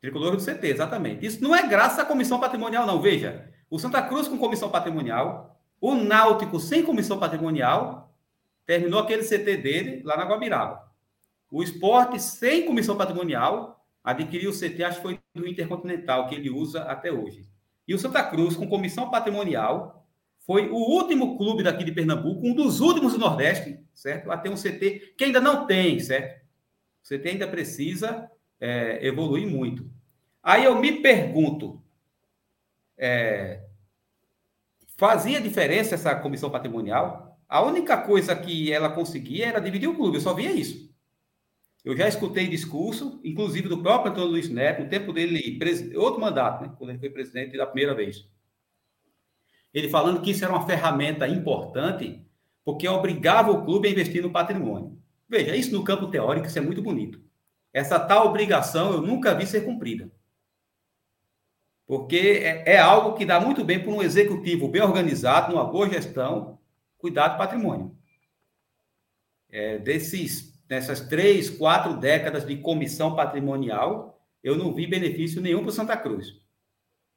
Tricolor do CT, exatamente. Isso não é graças à comissão patrimonial, não. Veja, o Santa Cruz com comissão patrimonial, o Náutico sem comissão patrimonial, terminou aquele CT dele lá na Guabiraba. O esporte sem comissão patrimonial adquiriu o CT, acho que foi do Intercontinental, que ele usa até hoje. E o Santa Cruz, com comissão patrimonial, foi o último clube daqui de Pernambuco, um dos últimos do Nordeste, certo? A ter um CT que ainda não tem, certo? O CT ainda precisa é, evoluir muito. Aí eu me pergunto, é, fazia diferença essa comissão patrimonial? A única coisa que ela conseguia era dividir o clube, eu só via isso. Eu já escutei discurso, inclusive do próprio Antônio Luiz Neto, no tempo dele, outro mandato, né, quando ele foi presidente da primeira vez. Ele falando que isso era uma ferramenta importante, porque obrigava o clube a investir no patrimônio. Veja, isso no campo teórico, isso é muito bonito. Essa tal obrigação eu nunca vi ser cumprida. Porque é, é algo que dá muito bem para um executivo bem organizado, numa boa gestão, cuidar do patrimônio. É, desses, dessas três, quatro décadas de comissão patrimonial, eu não vi benefício nenhum para Santa Cruz.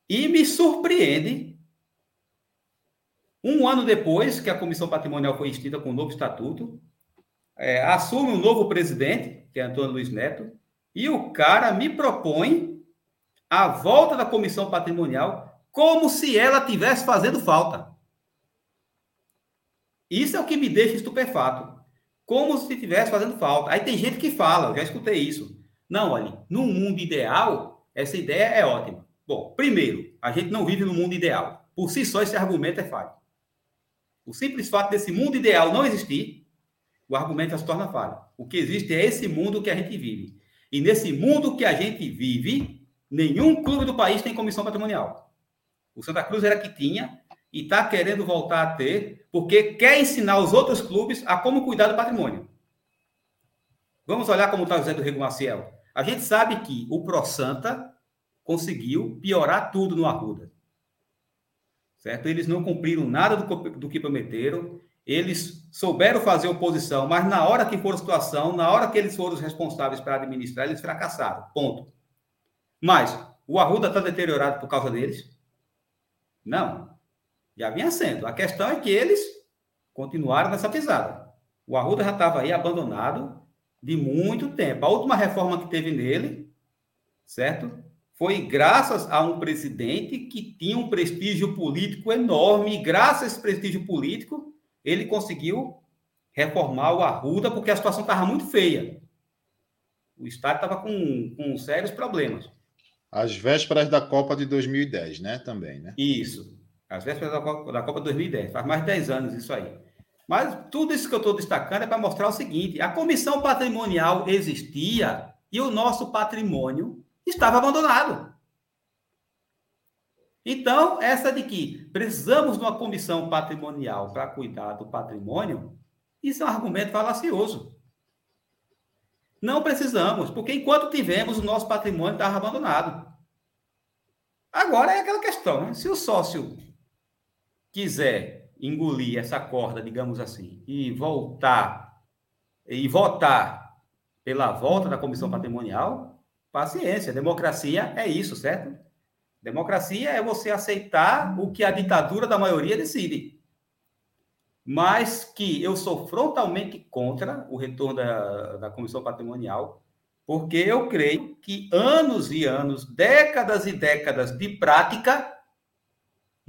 E me surpreende, um ano depois que a comissão patrimonial foi extinta com o um novo estatuto, é, assume um novo presidente, que é Antônio Luiz Neto, e o cara me propõe a volta da comissão patrimonial como se ela tivesse fazendo falta. Isso é o que me deixa estupefato. Como se estivesse fazendo falta. Aí tem gente que fala, eu já escutei isso. Não, olha, no mundo ideal, essa ideia é ótima. Bom, primeiro, a gente não vive no mundo ideal. Por si só, esse argumento é falho. O simples fato desse mundo ideal não existir o argumento já se torna falho. O que existe é esse mundo que a gente vive. E nesse mundo que a gente vive, nenhum clube do país tem comissão patrimonial. O Santa Cruz era que tinha e está querendo voltar a ter, porque quer ensinar os outros clubes a como cuidar do patrimônio. Vamos olhar como está o Zé do Rego Maciel. A gente sabe que o Pro Santa conseguiu piorar tudo no Arruda. Certo? Eles não cumpriram nada do, do que prometeram eles souberam fazer oposição, mas na hora que for a situação, na hora que eles foram os responsáveis para administrar, eles fracassaram. Ponto. Mas o Arruda está deteriorado por causa deles? Não. Já vinha sendo. A questão é que eles continuaram nessa pisada. O Arruda já estava aí abandonado de muito tempo. A última reforma que teve nele, certo? Foi graças a um presidente que tinha um prestígio político enorme, e graças a esse prestígio político, ele conseguiu reformar o Arruda, porque a situação estava muito feia. O Estado estava com, com sérios problemas. As vésperas da Copa de 2010, né? Também, né? Isso. As vésperas da Copa, da Copa 2010. Faz mais de 10 anos isso aí. Mas tudo isso que eu estou destacando é para mostrar o seguinte: a comissão patrimonial existia e o nosso patrimônio estava abandonado. Então, essa de que precisamos de uma comissão patrimonial para cuidar do patrimônio, isso é um argumento falacioso. Não precisamos, porque enquanto tivemos, o nosso patrimônio estava abandonado. Agora é aquela questão, né? Se o sócio quiser engolir essa corda, digamos assim, e voltar e votar pela volta da comissão patrimonial, paciência. Democracia é isso, certo? Democracia é você aceitar o que a ditadura da maioria decide. Mas que eu sou frontalmente contra o retorno da, da comissão patrimonial, porque eu creio que anos e anos, décadas e décadas de prática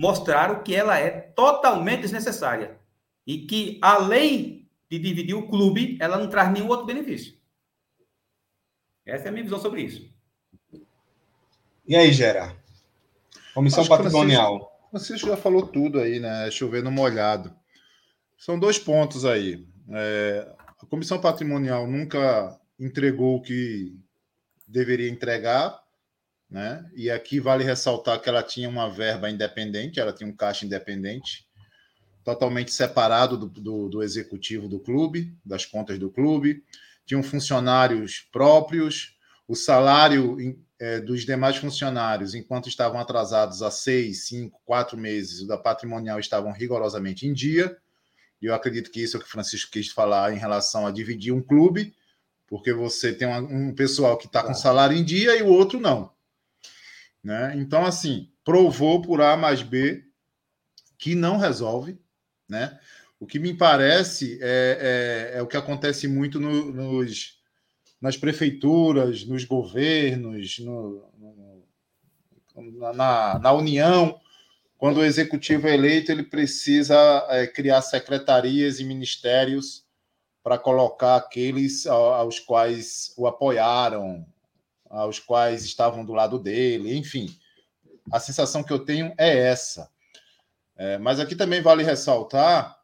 mostraram que ela é totalmente desnecessária e que, além de dividir o clube, ela não traz nenhum outro benefício. Essa é a minha visão sobre isso. E aí, Gera? Comissão Acho patrimonial. Francisco, já falou tudo aí, né? Chovendo molhado. São dois pontos aí. É, a comissão patrimonial nunca entregou o que deveria entregar, né? E aqui vale ressaltar que ela tinha uma verba independente, ela tinha um caixa independente, totalmente separado do, do, do executivo do clube, das contas do clube, tinham funcionários próprios, o salário é, dos demais funcionários, enquanto estavam atrasados há seis, cinco, quatro meses, o da patrimonial estavam rigorosamente em dia. E eu acredito que isso é o que o Francisco quis falar em relação a dividir um clube, porque você tem um pessoal que está com salário em dia e o outro não. Né? Então, assim, provou por A mais B que não resolve. Né? O que me parece é, é, é o que acontece muito no, nos nas prefeituras, nos governos, no, no, na, na União, quando o executivo é eleito, ele precisa é, criar secretarias e ministérios para colocar aqueles aos quais o apoiaram, aos quais estavam do lado dele, enfim. A sensação que eu tenho é essa. É, mas aqui também vale ressaltar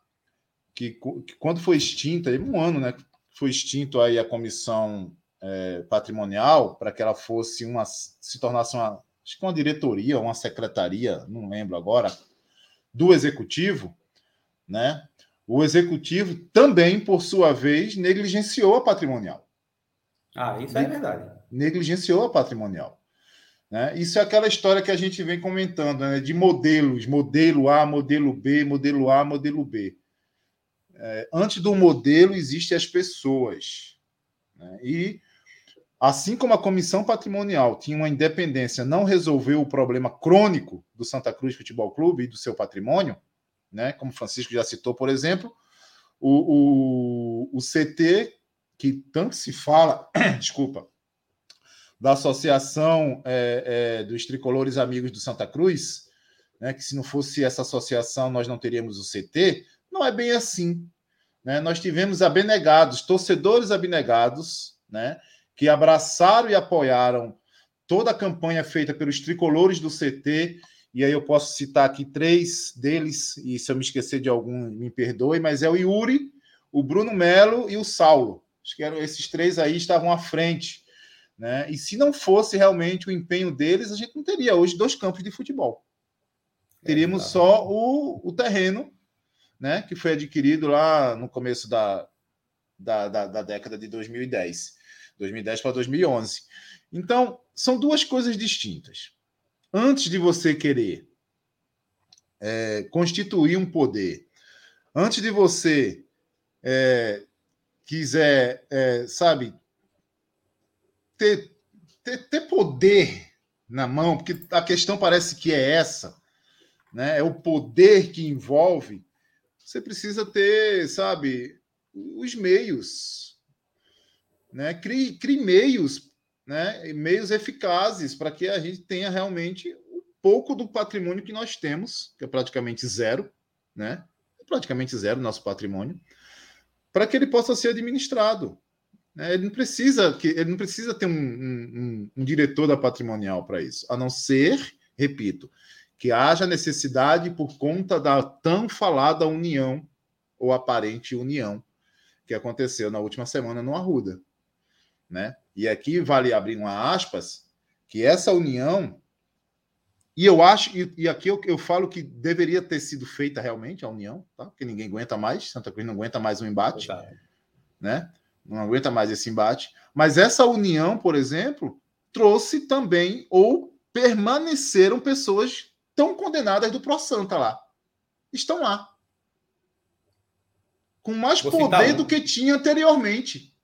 que, que quando foi extinta, um ano, né? foi extinto aí a comissão é, patrimonial para que ela fosse uma se tornasse uma acho que uma diretoria, uma secretaria, não lembro agora, do executivo, né? O executivo também, por sua vez, negligenciou a patrimonial. Ah, isso é verdade. Negligenciou a patrimonial. Né? Isso é aquela história que a gente vem comentando, né? de modelos, modelo A, modelo B, modelo A, modelo B é, antes do modelo existem as pessoas. Né? E assim como a comissão patrimonial tinha uma independência, não resolveu o problema crônico do Santa Cruz Futebol Clube e do seu patrimônio, né? como Francisco já citou, por exemplo, o, o, o CT, que tanto se fala, desculpa, da Associação é, é, dos Tricolores Amigos do Santa Cruz, né, que se não fosse essa associação nós não teríamos o CT, não é bem assim. Né? Nós tivemos abnegados, torcedores abnegados, né? que abraçaram e apoiaram toda a campanha feita pelos tricolores do CT. E aí eu posso citar aqui três deles, e se eu me esquecer de algum, me perdoe, mas é o Yuri, o Bruno Melo e o Saulo. Acho que eram esses três aí estavam à frente. Né? E se não fosse realmente o empenho deles, a gente não teria hoje dois campos de futebol. Teríamos é, só o, o terreno né, que foi adquirido lá no começo da, da, da, da década de 2010, 2010 para 2011. Então, são duas coisas distintas. Antes de você querer é, constituir um poder, antes de você é, quiser, é, sabe, ter, ter, ter poder na mão, porque a questão parece que é essa, né? É o poder que envolve você precisa ter, sabe, os meios. Né? Crie, crie meios, né? meios eficazes para que a gente tenha realmente um pouco do patrimônio que nós temos, que é praticamente zero, né? É praticamente zero nosso patrimônio, para que ele possa ser administrado. Né? Ele não precisa que ele não precisa ter um, um, um diretor da patrimonial para isso, a não ser, repito, que haja necessidade por conta da tão falada união ou aparente união que aconteceu na última semana no Arruda, né? E aqui vale abrir uma aspas que essa união e eu acho e, e aqui eu, eu, falo que deveria ter sido feita realmente a união, tá? Porque ninguém aguenta mais, Santa Cruz não aguenta mais um embate, né? Não aguenta mais esse embate. Mas essa união, por exemplo, trouxe também ou permaneceram pessoas tão condenadas do Pro Santa lá. Estão lá com mais Vou poder um. do que tinha anteriormente.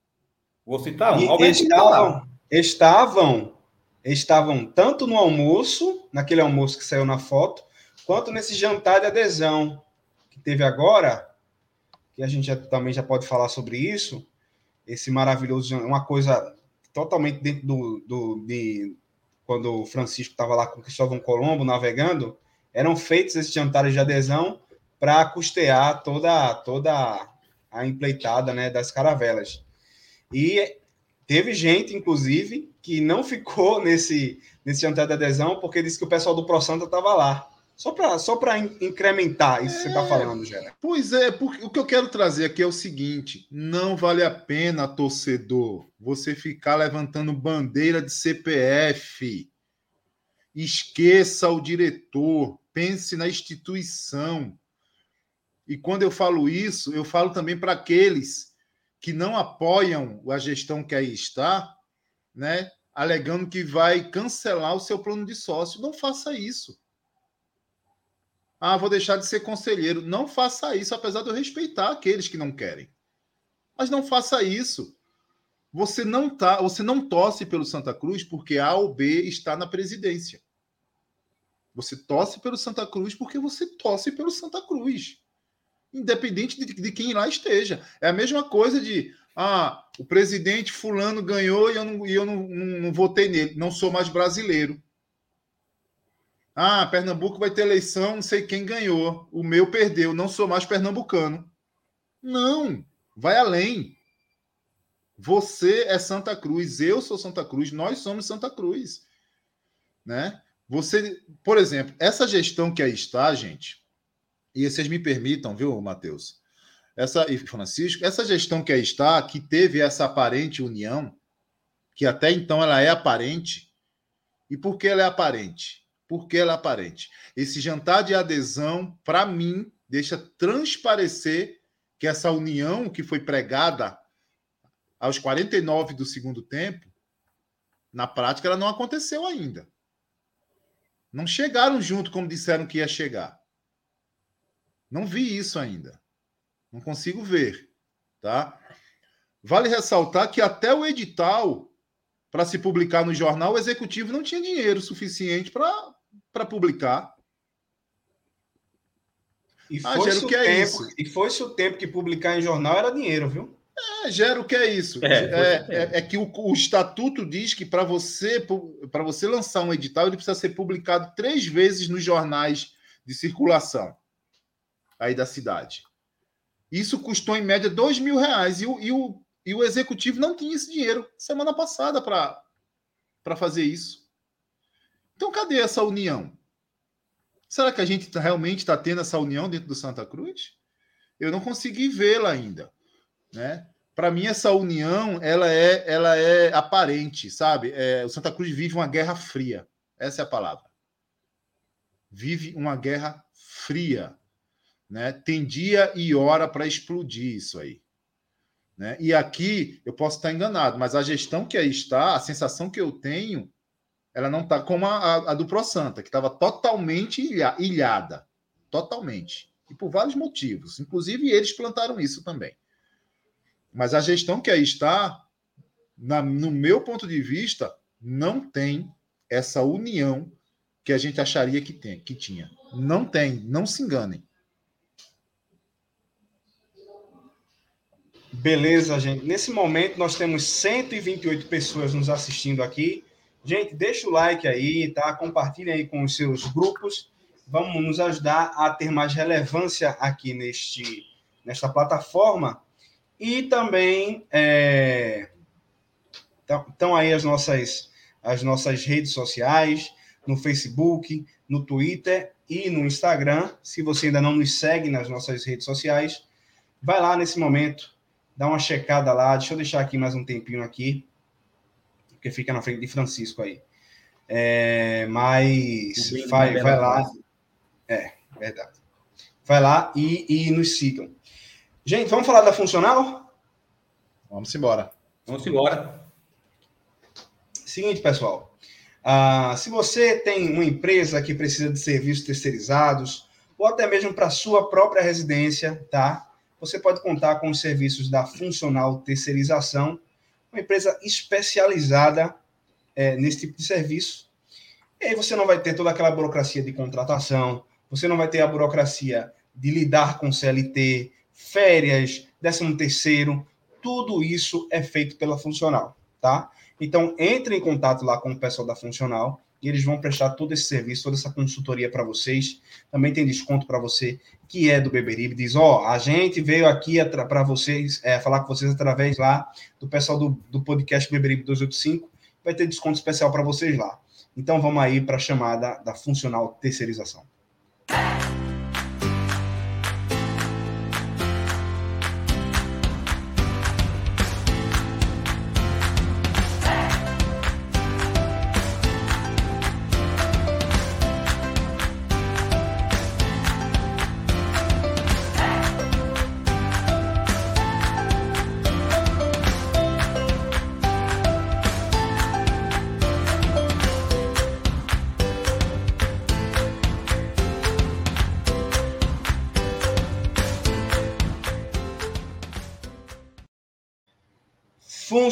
Vou citar um. Estavam, estavam, estavam tanto no almoço, naquele almoço que saiu na foto, quanto nesse jantar de adesão que teve agora, que a gente já, também já pode falar sobre isso, esse maravilhoso, uma coisa totalmente dentro do, do de quando o Francisco estava lá com Cristóvão Colombo navegando, eram feitos esses jantares de adesão para custear toda toda a empleitada né, das caravelas. E teve gente, inclusive, que não ficou nesse, nesse jantar de adesão porque disse que o pessoal do Pro Santa estava lá. Só para só incrementar isso é, que você está falando, Gera. Pois é, porque o que eu quero trazer aqui é o seguinte: não vale a pena, torcedor, você ficar levantando bandeira de CPF. Esqueça o diretor, pense na instituição. E quando eu falo isso, eu falo também para aqueles que não apoiam a gestão que aí está, né, alegando que vai cancelar o seu plano de sócio. Não faça isso. Ah, vou deixar de ser conselheiro. Não faça isso, apesar de eu respeitar aqueles que não querem. Mas não faça isso. Você não tá, você não torce pelo Santa Cruz porque A ou B está na presidência. Você torce pelo Santa Cruz porque você torce pelo Santa Cruz independente de, de, quem lá esteja. É a mesma coisa de ah, o presidente fulano ganhou e eu não, e eu não, não, não votei nele, não sou mais brasileiro. Ah, Pernambuco vai ter eleição, não sei quem ganhou. O meu perdeu, não sou mais pernambucano. Não, vai além. Você é Santa Cruz, eu sou Santa Cruz, nós somos Santa Cruz, né? Você, por exemplo, essa gestão que aí está, gente, e vocês me permitam, viu, Matheus? Essa, e Francisco, essa gestão que aí está, que teve essa aparente união, que até então ela é aparente. E por que ela é aparente? Porque ela é aparente. Esse jantar de adesão, para mim, deixa transparecer que essa união que foi pregada aos 49 do segundo tempo, na prática ela não aconteceu ainda. Não chegaram junto como disseram que ia chegar. Não vi isso ainda. Não consigo ver, tá? Vale ressaltar que até o edital para se publicar no jornal, o executivo não tinha dinheiro suficiente para publicar. E ah, foi, o que é tempo, isso? e foi o tempo que publicar em jornal era dinheiro, viu? É, gera o que é isso? É, é, é, é que o, o, estatuto diz que para você, para você lançar um edital, ele precisa ser publicado três vezes nos jornais de circulação aí da cidade. Isso custou, em média, dois mil reais. E o, e o, e o executivo não tinha esse dinheiro semana passada para fazer isso. Então, cadê essa união? Será que a gente tá, realmente está tendo essa união dentro do Santa Cruz? Eu não consegui vê-la ainda. Né? Para mim, essa união ela é, ela é aparente, sabe? É, o Santa Cruz vive uma guerra fria. Essa é a palavra. Vive uma guerra fria né? Tem dia e hora para explodir isso aí. Né? E aqui eu posso estar enganado, mas a gestão que aí está, a sensação que eu tenho, ela não está como a, a, do Pro Santa, que estava totalmente ilha, ilhada. Totalmente. E por vários motivos. Inclusive, eles plantaram isso também. Mas a gestão que aí está, na, no meu ponto de vista, não tem essa união que a gente acharia que, tem, que tinha. Não tem, não se enganem. Beleza, gente. Nesse momento nós temos 128 pessoas nos assistindo aqui. Gente, deixa o like aí, tá? Compartilhe aí com os seus grupos. Vamos nos ajudar a ter mais relevância aqui neste, nesta plataforma. E também é, estão aí as nossas, as nossas redes sociais, no Facebook, no Twitter e no Instagram. Se você ainda não nos segue nas nossas redes sociais, vai lá nesse momento, dá uma checada lá. Deixa eu deixar aqui mais um tempinho aqui porque fica na frente de Francisco aí. É, mas vai, vai lá. É, verdade. Vai lá e, e nos sigam. Gente, vamos falar da funcional? Vamos embora. Vamos embora. Seguinte, pessoal. Ah, se você tem uma empresa que precisa de serviços terceirizados, ou até mesmo para sua própria residência, tá? Você pode contar com os serviços da Funcional Terceirização uma empresa especializada é, nesse tipo de serviço. E aí você não vai ter toda aquela burocracia de contratação, você não vai ter a burocracia de lidar com CLT, férias, décimo terceiro, tudo isso é feito pela Funcional, tá? Então, entre em contato lá com o pessoal da Funcional e eles vão prestar todo esse serviço, toda essa consultoria para vocês. Também tem desconto para você que é do Beberibe. Diz: Ó, oh, a gente veio aqui para vocês, é, falar com vocês através lá do pessoal do, do podcast Beberibe 285. Vai ter desconto especial para vocês lá. Então, vamos aí para a chamada da funcional terceirização.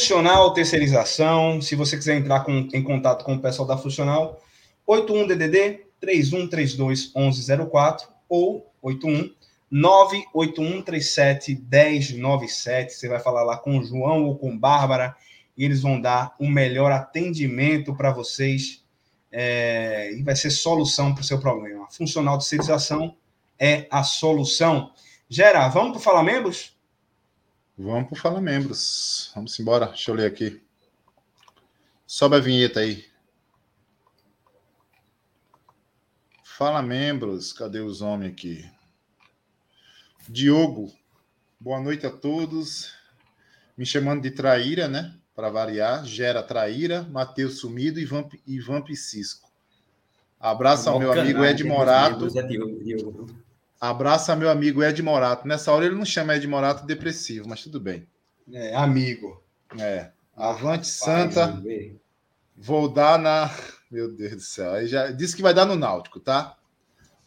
Funcional Terceirização, se você quiser entrar com, em contato com o pessoal da Funcional, 81DDD 3132 1104 ou 81 98137 1097. Você vai falar lá com o João ou com Bárbara e eles vão dar o melhor atendimento para vocês é, e vai ser solução para o seu problema. Funcional terceirização é a solução. Gera, vamos para o Membros? Vamos para o Fala Membros. Vamos embora. Deixa eu ler aqui. Sobe a vinheta aí. Fala Membros. Cadê os homens aqui? Diogo. Boa noite a todos. Me chamando de traíra, né? Para variar. Gera traíra. Matheus Sumido e Ivan, Ivan Piscisco. Abraço ao meu amigo Ed Morato. É Diogo, Diogo. Abraça meu amigo Ed Morato. Nessa hora ele não chama Ed Morato depressivo, mas tudo bem. É, amigo. É. Avante Santa. Vou dar na. Meu Deus do céu. Aí já disse que vai dar no Náutico, tá?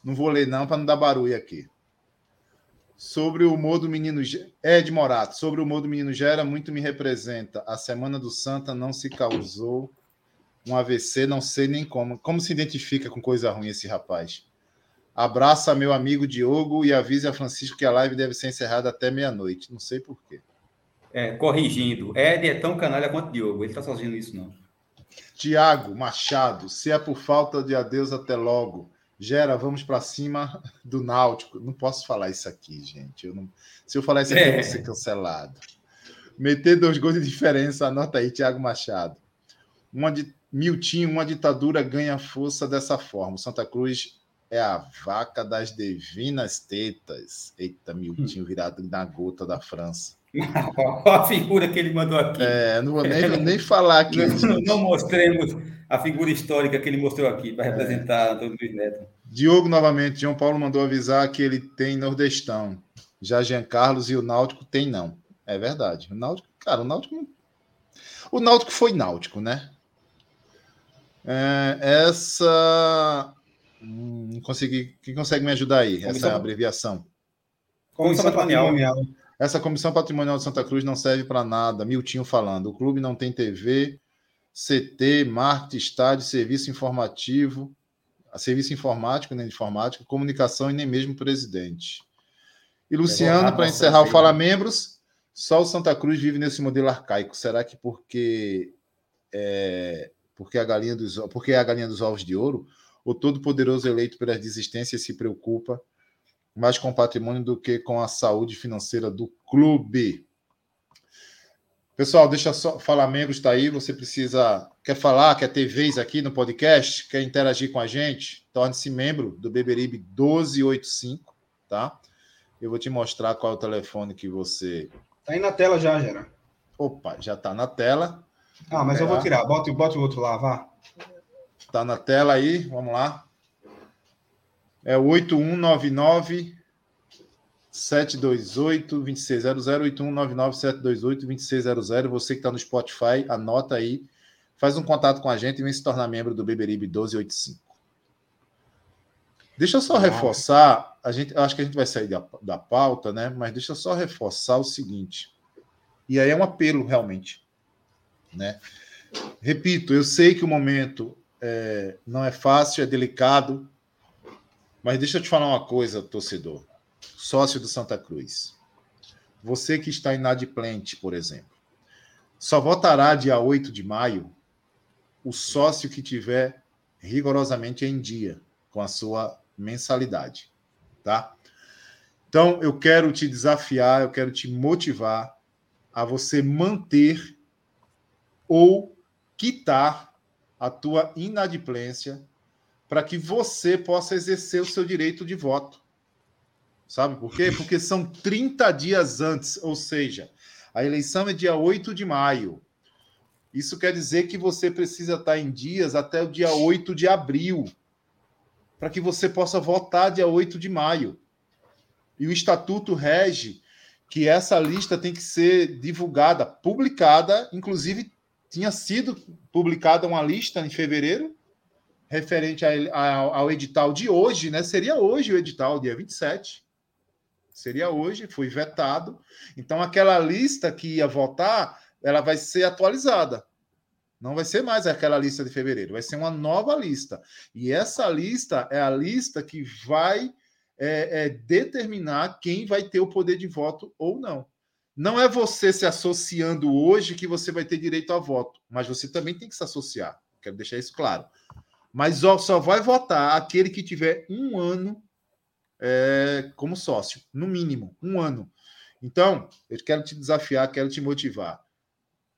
Não vou ler, não, para não dar barulho aqui. Sobre o humor do menino Ed Morato, sobre o humor do menino Gera, muito me representa. A semana do Santa não se causou um AVC, não sei nem como. Como se identifica com coisa ruim esse rapaz? Abraça meu amigo Diogo e avise a Francisco que a live deve ser encerrada até meia-noite. Não sei porquê. É, corrigindo, Ed é tão canalha quanto Diogo. Ele está sozinho isso, não. Tiago Machado, se é por falta de adeus, até logo. Gera, vamos para cima do Náutico. Não posso falar isso aqui, gente. Eu não... Se eu falar isso aqui, é. eu vou ser cancelado. Meter dois gols de diferença, anota aí, Tiago Machado. Uma de Miltinho, uma ditadura ganha força dessa forma. Santa Cruz é a vaca das divinas tetas. Eita, Miltinho virado na gota da França. a figura que ele mandou aqui. É, não vou nem, nem falar aqui. Não, não, mostremos a figura histórica que ele mostrou aqui para representar é. Antônio Luiz Neto. Diogo, novamente, João Paulo mandou avisar que ele tem Nordestão. Já Jean Carlos e o Náutico tem não. É verdade. O Náutico, cara, o Náutico. O Náutico foi Náutico, né? É, essa Hum, consegui. Quem consegue me ajudar aí? Comissão... Essa abreviação. Comissão, patrimonial. Essa comissão patrimonial de Santa Cruz não serve para nada. Miltinho falando. O clube não tem TV, CT, marketing, estádio, serviço informativo, serviço informático, nem informática, comunicação e nem mesmo presidente. E Luciano, para encerrar o Fala Membros, Só o Santa Cruz vive nesse modelo arcaico. Será que porque é, porque a galinha dos porque é a galinha dos ovos de ouro, o todo poderoso eleito pelas desistências se preocupa mais com o patrimônio do que com a saúde financeira do clube? Pessoal, deixa só falar membros está aí. Você precisa quer falar, quer ter vez aqui no podcast, quer interagir com a gente? Torne-se membro do Beberibe 1285, tá? Eu vou te mostrar qual é o telefone que você Tá aí na tela já, Gera. Opa, já tá na tela. Ah, mas eu vou tirar. Bota, bota o outro lá, vá. Tá na tela aí, vamos lá. É o 8199 728 2600 8199 728 2600. Você que está no Spotify, anota aí, faz um contato com a gente e vem se tornar membro do Beberibe 1285. Deixa eu só reforçar, a gente, acho que a gente vai sair da, da pauta, né? Mas deixa eu só reforçar o seguinte. E aí é um apelo realmente, né? Repito, eu sei que o momento é, não é fácil, é delicado, mas deixa eu te falar uma coisa, torcedor, sócio do Santa Cruz. Você que está inadimplente, por exemplo, só votará dia 8 de maio o sócio que tiver rigorosamente em dia com a sua mensalidade, tá? Então, eu quero te desafiar, eu quero te motivar a você manter ou quitar a tua inadimplência para que você possa exercer o seu direito de voto. Sabe por quê? Porque são 30 dias antes, ou seja, a eleição é dia 8 de maio. Isso quer dizer que você precisa estar em dias até o dia 8 de abril para que você possa votar dia 8 de maio. E o estatuto rege que essa lista tem que ser divulgada, publicada, inclusive tinha sido publicada uma lista em fevereiro referente a, a, ao edital de hoje, né? Seria hoje o edital, dia 27. Seria hoje, foi vetado. Então aquela lista que ia votar, ela vai ser atualizada. Não vai ser mais aquela lista de fevereiro, vai ser uma nova lista. E essa lista é a lista que vai é, é, determinar quem vai ter o poder de voto ou não. Não é você se associando hoje que você vai ter direito a voto, mas você também tem que se associar. Quero deixar isso claro. Mas só vai votar aquele que tiver um ano é, como sócio, no mínimo, um ano. Então, eu quero te desafiar, quero te motivar.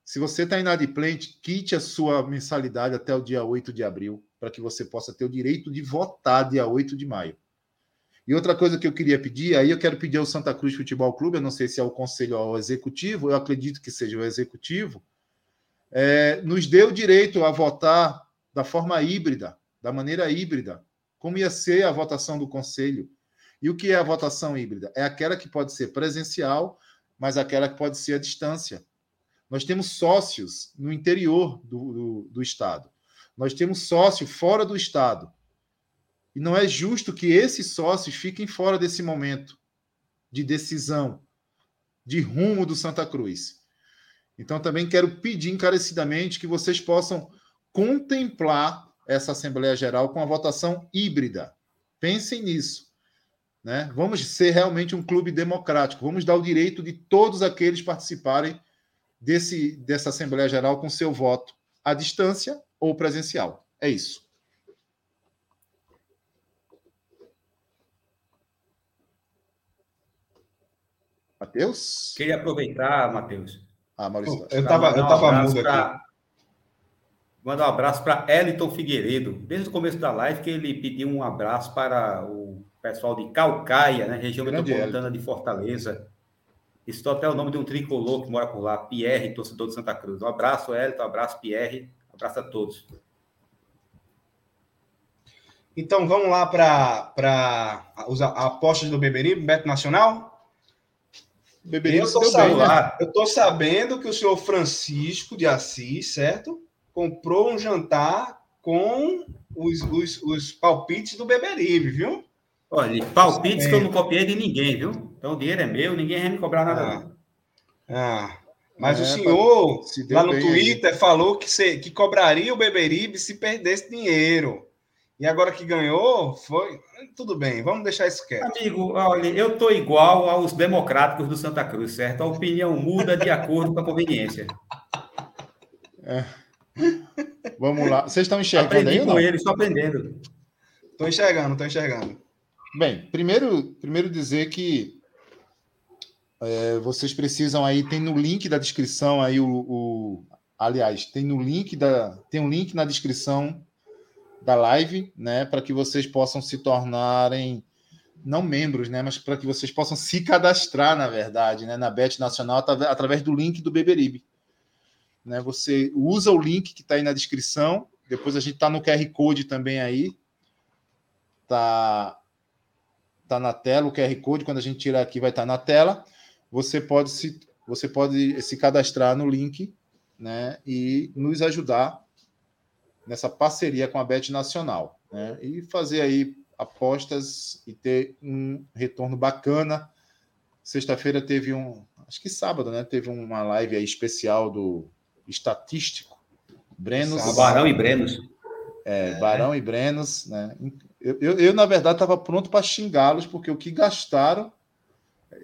Se você está inadimplente, quite a sua mensalidade até o dia 8 de abril, para que você possa ter o direito de votar dia 8 de maio. E outra coisa que eu queria pedir, aí eu quero pedir ao Santa Cruz Futebol Clube, eu não sei se é o conselho ou o executivo, eu acredito que seja o executivo, é, nos dê o direito a votar da forma híbrida, da maneira híbrida, como ia ser a votação do conselho. E o que é a votação híbrida? É aquela que pode ser presencial, mas aquela que pode ser à distância. Nós temos sócios no interior do, do, do Estado. Nós temos sócio fora do Estado. E não é justo que esses sócios fiquem fora desse momento de decisão, de rumo do Santa Cruz. Então, também quero pedir encarecidamente que vocês possam contemplar essa Assembleia Geral com a votação híbrida. Pensem nisso. Né? Vamos ser realmente um clube democrático. Vamos dar o direito de todos aqueles participarem desse, dessa Assembleia Geral com seu voto à distância ou presencial. É isso. Matheus? Queria aproveitar, Matheus. Ah, Maurício. Eu estava eu tava um mudo aqui. Mandar um abraço para Eliton Figueiredo. Desde o começo da live que ele pediu um abraço para o pessoal de Calcaia, né, região Grande metropolitana Elton. de Fortaleza. Isso até o nome de um tricolor que mora por lá, Pierre, torcedor de Santa Cruz. Um abraço, Elton, um abraço, Pierre, um abraço a todos. Então vamos lá para as apostas do Beberibe, Beto Nacional? Beberibe eu estou sabendo, né? sabendo que o senhor Francisco de Assis, certo? Comprou um jantar com os, os, os palpites do Beberibe, viu? Olha, palpites que eu não copiei de ninguém, viu? Então o dinheiro é meu, ninguém vai me cobrar nada. Ah, ah mas é, o senhor, lá no Twitter, aí. falou que, se, que cobraria o Beberibe se perdesse dinheiro. E agora que ganhou, foi. Tudo bem, vamos deixar isso quieto. Amigo, olha, eu estou igual aos democráticos do Santa Cruz, certo? A opinião muda de acordo com a conveniência. É. Vamos lá. Vocês estão enxergando Aprendi aí? com Não? ele, estou aprendendo. Estou enxergando, estou enxergando. Bem, primeiro, primeiro dizer que é, vocês precisam aí, tem no link da descrição aí o, o- aliás, tem no link da, tem um link na descrição da live, né, para que vocês possam se tornarem não membros, né, mas para que vocês possam se cadastrar, na verdade, né, na Bet Nacional atra- através do link do Beberibe. Né, você usa o link que está aí na descrição, depois a gente está no QR Code também aí, tá tá na tela, o QR Code, quando a gente tirar aqui, vai estar na tela. Você pode se, você pode se cadastrar no link né, e nos ajudar nessa parceria com a Bet Nacional. Né, e fazer aí apostas e ter um retorno bacana. Sexta-feira teve um, acho que sábado, né? Teve uma live aí especial do estatístico. Brenos. Sábado. Barão e Brenos. É, Barão e Brenos, né? Eu, eu, eu, na verdade, estava pronto para xingá-los, porque o que gastaram.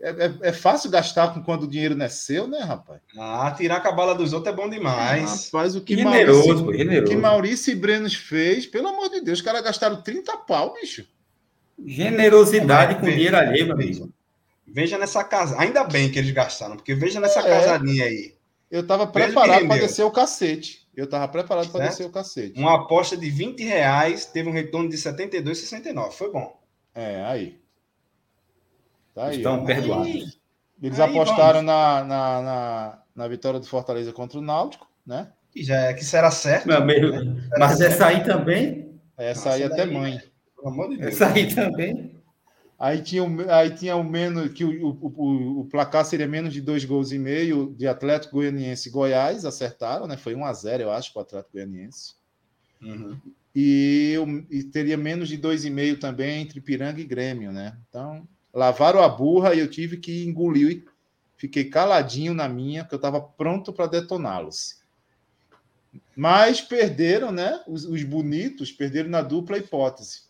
É, é- é fácil gastar com quando o dinheiro não é seu, né, rapaz? Ah, tirar com a bala dos outros é bom demais. Rapaz, o que Generoso, Maurício, pô, o que generoso. Maurício e Brenos fez, pelo amor de Deus, os caras gastaram 30 pau, bicho. Generosidade com Veja, dinheiro alheio, meu veja. amigo. Veja nessa casa. Ainda bem que eles gastaram, porque veja nessa É. casadinha aí. Eu que preparado para descer o cacete. Eu estava preparado para descer o cacete. Uma aposta de 20 reais teve um retorno de 72,69. Foi bom. É, aí. Tá aí. Estão ó. perdoados. Eles Aí, apostaram na, na, na, na vitória do Fortaleza contra o Náutico, né? Que já é que será certo. Meu amigo, Era mas certo, essa aí também, Essa Nossa, aí até daí- mãe. Pelo amor de Deus. essa aí também. Aí tinha, o- aí tinha o menos que o, o, o, o placar seria menos de dois gols e meio de Atlético Goianiense e Goiás, acertaram, né? Foi 1 a 0 eu acho, para o Atlético Goianiense. Uhum. E, e teria menos de dois e meio também entre Piranga e Grêmio, né? Então, lavaram a burra e eu tive que engolir. e Fiquei caladinho na minha, porque eu estava pronto para detoná-los. Mas perderam, né? Os, os bonitos perderam na dupla hipótese.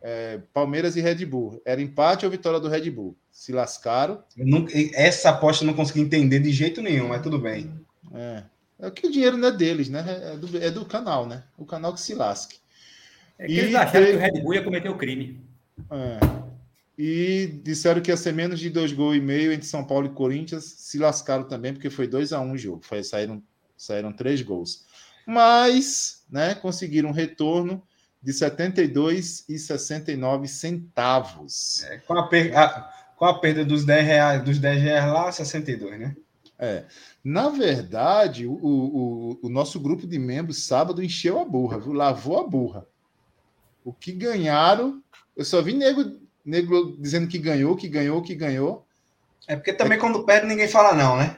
É, Palmeiras e Red Bull. Era empate ou vitória do Red Bull? Se lascaram. Eu nunca- essa aposta eu não consegui entender de jeito nenhum, mas tudo bem. É, é que o dinheiro não é deles, né? É do, é do canal, né? O canal que se lasque. É que E eles acharam tem- que o Red Bull ia cometer o crime. É. E disseram que ia ser menos de dois gols e meio entre São Paulo e Corinthians. Se lascaram também, porque foi 2 a 1 um o jogo. Foi, saíram, saíram três gols. Mas né, conseguiram um retorno de 72 e 69 centavos. É, com, a per- a- com a perda dos 10 reais, dos 10 reais lá, 62, né? É. Na verdade, o, o, o nosso grupo de membros sábado encheu a burra, viu? lavou a burra. O que ganharam, eu só vi nego, nego dizendo que ganhou, que ganhou, que ganhou. É porque também quando perde ninguém fala não, né?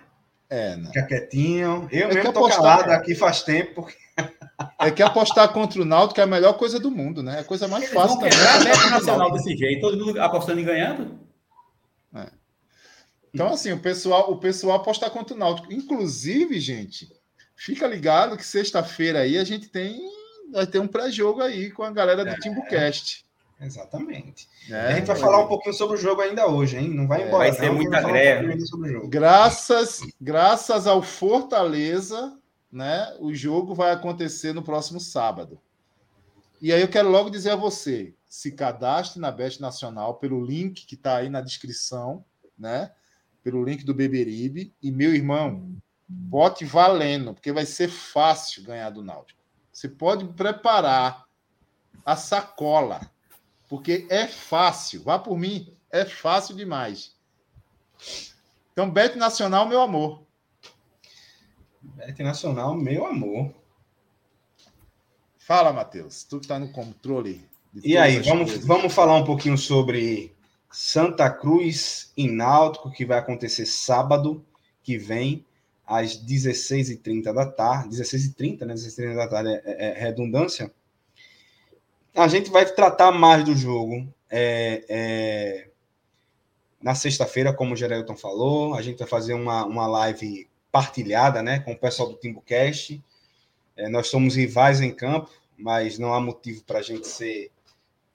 É, né? Fica quietinho. Eu É que mesmo tô apostar- calado aqui faz tempo, porque É que apostar contra o Náutico é a melhor coisa do mundo, né? É a coisa mais Eles fácil vão também. quebrar a meta nacional desse jeito, todo mundo apostando e ganhando. Então, assim, o pessoal, o pessoal apostar contra o Náutico. Inclusive, gente, fica ligado que sexta-feira aí a gente tem. Vai ter um pré-jogo aí com a galera do Timbucast. Exatamente. né? a gente vai falar um pouquinho sobre o jogo ainda hoje, hein? Não vai É, embora. vai ser não, muita um greve. jogo. Graças, graças ao Fortaleza, né? O jogo vai acontecer no próximo sábado. E aí eu quero logo dizer a você: se cadastre na Bet Nacional pelo link que está aí na descrição, né? Pelo link do Beberibe. E meu irmão, bote valendo, porque vai ser fácil ganhar do Náutico. Você pode preparar a sacola, porque é fácil. Vá por mim, é fácil demais. Então, Bet Nacional, meu amor. Bet Nacional, meu amor. Fala, Matheus. Tu que tá no controle. E aí, vamos, coisas. vamos falar um pouquinho sobre Santa Cruz e Náutico, que vai acontecer sábado que vem, às 16h30 da tarde. 16h30, né? 16h30 da tarde é, é- é redundância. A gente vai tratar mais do jogo é, é, na sexta-feira, como o Gerelton falou. A gente vai fazer uma, uma live partilhada né, com o pessoal do TimbuCast. É, nós somos rivais em campo, mas não há motivo para a gente ser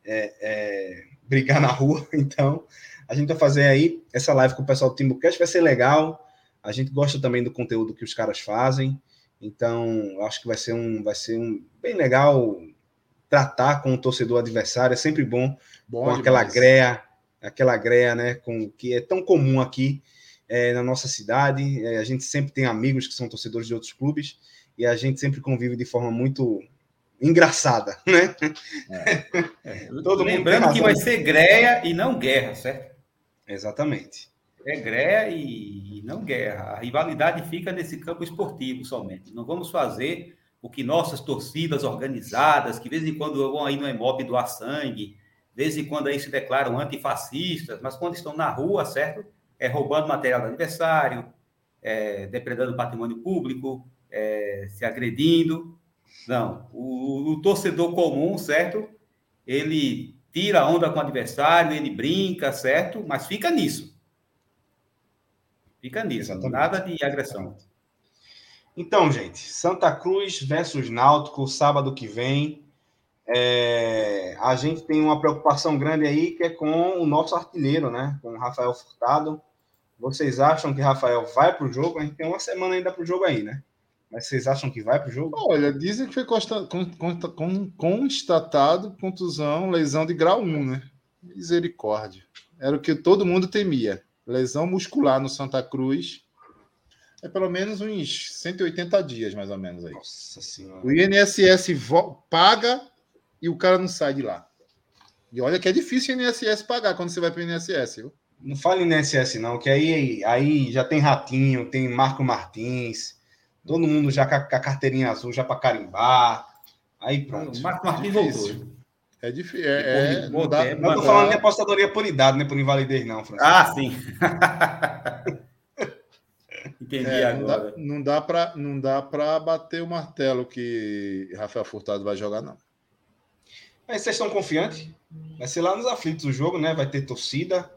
é, é, brigar na rua. Então, a gente vai fazer aí essa live com o pessoal do Timbucast, vai ser legal. A gente gosta também do conteúdo que os caras fazem. Então, acho que vai ser um, vai ser um bem legal tratar com o torcedor adversário. É sempre bom, bom com demais. aquela greia, aquela greia, né, com que é tão comum aqui é, na nossa cidade. É, a gente sempre tem amigos que são torcedores de outros clubes e a gente sempre convive de forma muito engraçada, né? É. É. Todo Lembrando que vai ser greia e não guerra, certo? Exatamente. É greia e não guerra. A rivalidade fica nesse campo esportivo somente. Não vamos fazer o que nossas torcidas organizadas, que de vez em quando vão aí no EMOP doar sangue, de vez em quando aí se declaram antifascistas, mas quando estão na rua, certo? É roubando material do aniversário, é, depredando patrimônio público, é, se agredindo. Não, o, o, torcedor comum, certo? Ele tira onda com o adversário, ele brinca, certo? Mas fica nisso. Fica nisso, Exatamente. nada de agressão. Então, gente, Santa Cruz versus Náutico, sábado que vem. É, a gente tem uma preocupação grande aí que é com o nosso artilheiro, né? Com o Rafael Furtado. Vocês acham que Rafael vai para o jogo? A gente tem uma semana ainda para o jogo aí, né? Mas vocês acham que vai para o jogo? Olha, dizem que foi constatado contusão, lesão de grau 1, né? Misericórdia. Era o que todo mundo temia. Lesão muscular no Santa Cruz. É pelo menos uns 180 dias, mais ou menos aí. Nossa Senhora. O INSS paga e o cara não sai de lá. E olha que é difícil o INSS pagar quando você vai para o INSS, viu? Não fale INSS, não, que aí, aí já tem Ratinho, tem Marco Martins, Todo mundo já com a, carteirinha azul já para carimbar. Aí pronto. O Marco Martins voltou. É difícil. É, é, não dá, não estou falando de apostadoria por idade, né? Por invalidez, não, Francisco. Ah, sim. Entendi é, agora. Não dá, para não dá para bater o martelo que Rafael Furtado vai jogar, não. Mas vocês estão confiantes? Vai ser lá nos aflitos o jogo, né? Vai ter torcida.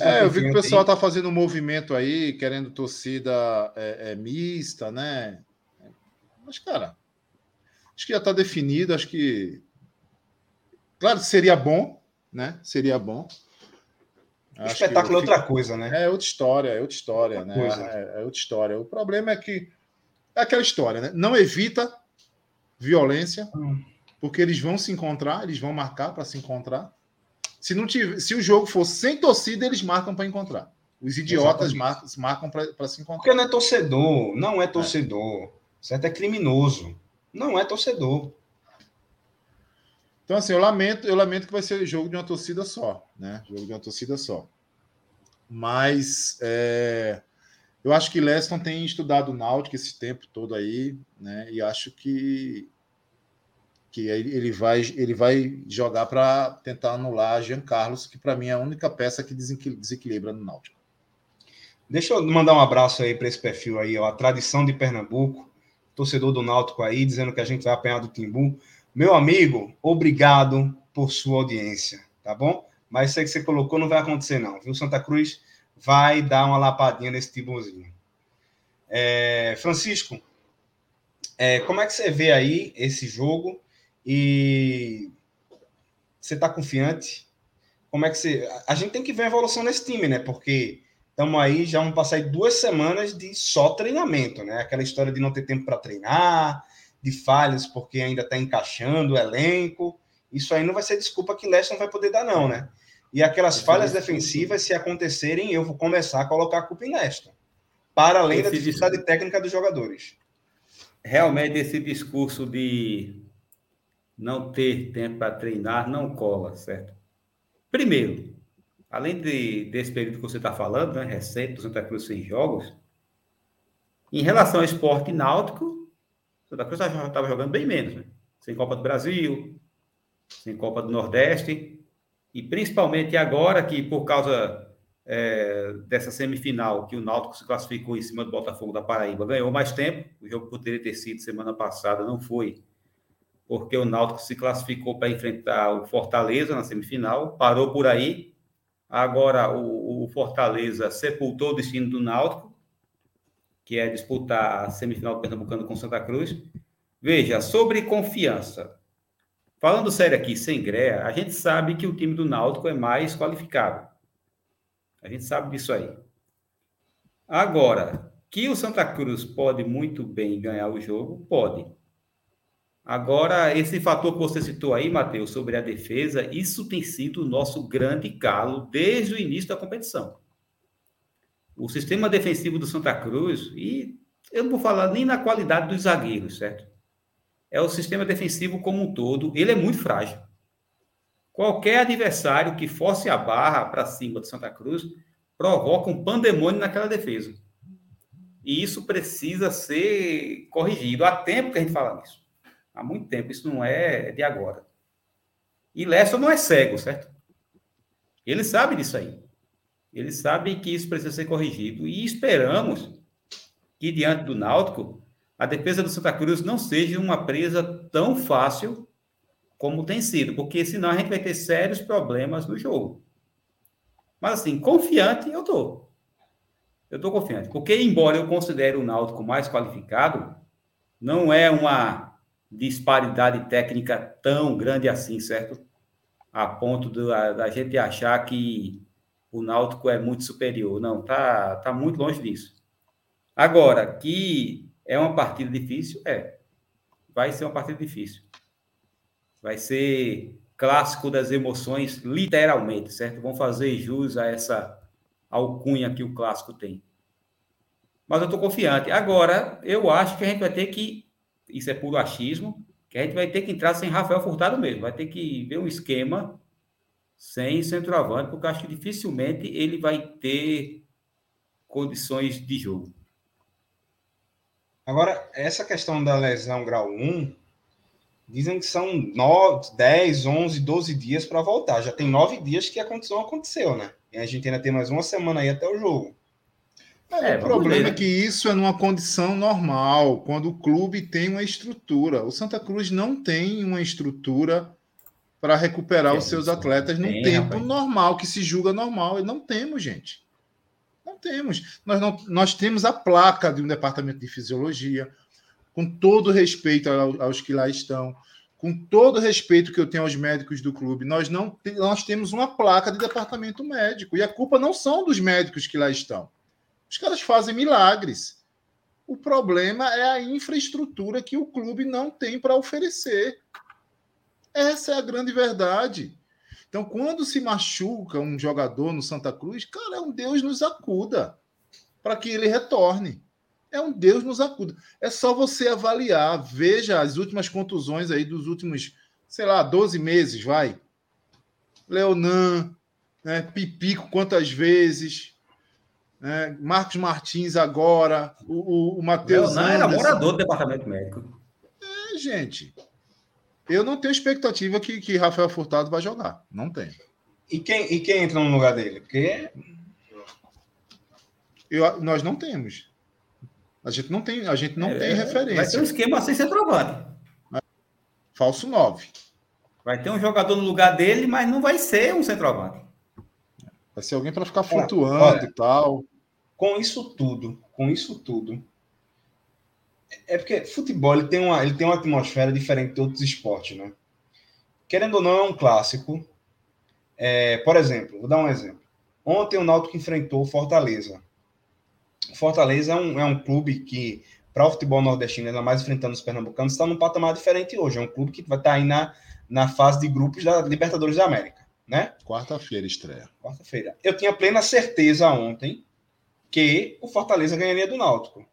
É, eu vi que o pessoal está fazendo um movimento aí, querendo torcida é, é, mista, né? Mas, cara, acho que já está definido, acho que. Claro, seria bom, né? Seria bom. O espetáculo é outra coisa, né? É outra história, é outra história, outra né? É, é, outra história. O problema é que é aquela história, né? Não evita violência, hum. porque eles vão se encontrar, eles vão marcar para se encontrar. Se, não tiver, se o jogo for sem torcida, eles marcam para encontrar. Os idiotas marcam, marcam para se encontrar. Porque não é torcedor, não é torcedor. É. Certo? É criminoso. Não é torcedor. Então, assim, eu lamento, eu lamento que vai ser jogo de uma torcida só, né? Jogo de uma torcida só. Mas é, eu acho que Leston tem estudado o Náutico esse tempo todo aí, né? E acho que que ele vai, ele vai jogar para tentar anular Jean Carlos, que para mim é a única peça que desequilibra no Náutico. Deixa eu mandar um abraço aí para esse perfil aí, ó, a tradição de Pernambuco, torcedor do Náutico aí, dizendo que a gente vai apanhar do Timbu. Meu amigo, obrigado por sua audiência, tá bom? Mas isso aí que você colocou não vai acontecer não, viu? Santa Cruz vai dar uma lapadinha nesse Timbuzinho. É, Francisco, é, como é que você vê aí esse jogo? E você está confiante? Como é que você. A gente tem que ver a evolução nesse time, né? Porque estamos aí, já vamos passar duas semanas de só treinamento, né? Aquela história de não ter tempo para treinar, de falhas porque ainda está encaixando o elenco. Isso aí não vai ser desculpa que Leste não vai poder dar, não, né? E aquelas falhas defensivas, se acontecerem, eu vou começar a colocar a culpa em Leston. Para além esse da dificuldade técnica dos jogadores. Realmente, esse discurso de não ter tempo para treinar não cola, certo? Primeiro, além de, desse período que você está falando, né, recente, do Santa Cruz sem jogos, em relação ao esporte náutico, Santa Cruz estava jogando bem menos, né? sem Copa do Brasil, sem Copa do Nordeste, e principalmente agora que, por causa é, dessa semifinal, que o Náutico se classificou em cima do Botafogo da Paraíba, ganhou mais tempo, o jogo poderia ter sido semana passada, não foi porque o Náutico se classificou para enfrentar o Fortaleza na semifinal, parou por aí. Agora o, o, Fortaleza sepultou o destino do Náutico, que é disputar a semifinal do Pernambucano com Santa Cruz. Veja, sobre confiança. Falando sério aqui, sem greia, a gente sabe que o time do Náutico é mais qualificado. A gente sabe disso aí. Agora, que o Santa Cruz pode muito bem ganhar o jogo, pode. Agora, esse fator que você citou aí, Matheus, sobre a defesa, isso tem sido o nosso grande calo desde o início da competição. O sistema defensivo do Santa Cruz, e eu não vou falar nem na qualidade dos zagueiros, certo? É o sistema defensivo como um todo, ele é muito frágil. Qualquer adversário que force a barra para cima do Santa Cruz provoca um pandemônio naquela defesa. E isso precisa ser corrigido. Há tempo que a gente fala nisso. Há muito tempo. Isso não é de agora. E Lessa não é cego, certo? Ele sabe disso aí. Ele sabe que isso precisa ser corrigido. E esperamos que, diante do Náutico, a defesa do Santa Cruz não seja uma presa tão fácil como tem sido, porque senão a gente vai ter sérios problemas no jogo. Mas, assim, confiante eu estou. Eu estou confiante. Porque, embora eu considere o Náutico mais qualificado, não é uma disparidade técnica tão grande assim, certo? A ponto da gente achar que o Náutico é muito superior. Não, tá, tá muito longe disso. Agora, que é uma partida difícil, é. Vai ser uma partida difícil. Vai ser clássico das emoções, literalmente, certo? Vão fazer jus a essa alcunha que o clássico tem. Mas eu estou confiante. Agora, eu acho que a gente vai ter que, isso é puro achismo, que a gente vai ter que entrar sem Rafael Furtado mesmo. Vai ter que ver um esquema sem centroavante, porque acho que dificilmente ele vai ter condições de jogo. Agora, essa questão da lesão grau 1, dizem que são 9, 10, 11, 12 dias para voltar. Já tem nove dias que a condição aconteceu, né? E a gente ainda tem mais uma semana aí até o jogo. É, é, o problema ver. é que isso é numa condição normal, quando o clube tem uma estrutura. O Santa Cruz não tem uma estrutura para recuperar é, os seus atletas num tem, tempo rapaz. normal, que se julga normal. E não temos, gente. Não temos. Nós, não, nós temos a placa de um departamento de fisiologia, com todo respeito aos que lá estão, com todo respeito que eu tenho aos médicos do clube, nós não nós temos uma placa de departamento médico e a culpa não são dos médicos que lá estão. Os caras fazem milagres. O problema é a infraestrutura que o clube não tem para oferecer. Essa é a grande verdade. Então, quando se machuca um jogador no Santa Cruz, cara, é um Deus nos acuda para que ele retorne. É um Deus nos acuda. É só você avaliar, veja as últimas contusões aí dos últimos, sei lá, 12 meses, vai. Leonan, né, Pipico quantas vezes, né? Marcos Martins agora, o, o, o Matheus. Não, era morador do departamento médico. É, gente. Eu não tenho expectativa que, que Rafael Furtado vai jogar. Não tem. E quem, e quem entra no lugar dele? Porque. Eu, nós não temos. A gente não tem, a gente não é, tem referência. Vai ter um esquema sem centroavante. Falso 9. Vai ter um jogador no lugar dele, mas não vai ser um centroavante. Vai ser alguém para ficar flutuando olha, e tal. Com isso tudo, com isso tudo. É porque futebol ele tem, uma, ele tem uma atmosfera diferente de outros esportes, né? Querendo ou não, é um clássico. É, por exemplo, vou dar um exemplo. Ontem o Náutico enfrentou o Fortaleza. O Fortaleza é um, é um clube que, para o futebol nordestino, ainda mais enfrentando os pernambucanos, está num patamar diferente hoje. É um clube que vai estar tá aí na, na fase de grupos da Libertadores da América né? Quarta-feira estreia. Quarta-feira. Eu tinha plena certeza ontem que o Fortaleza ganharia do Náutico.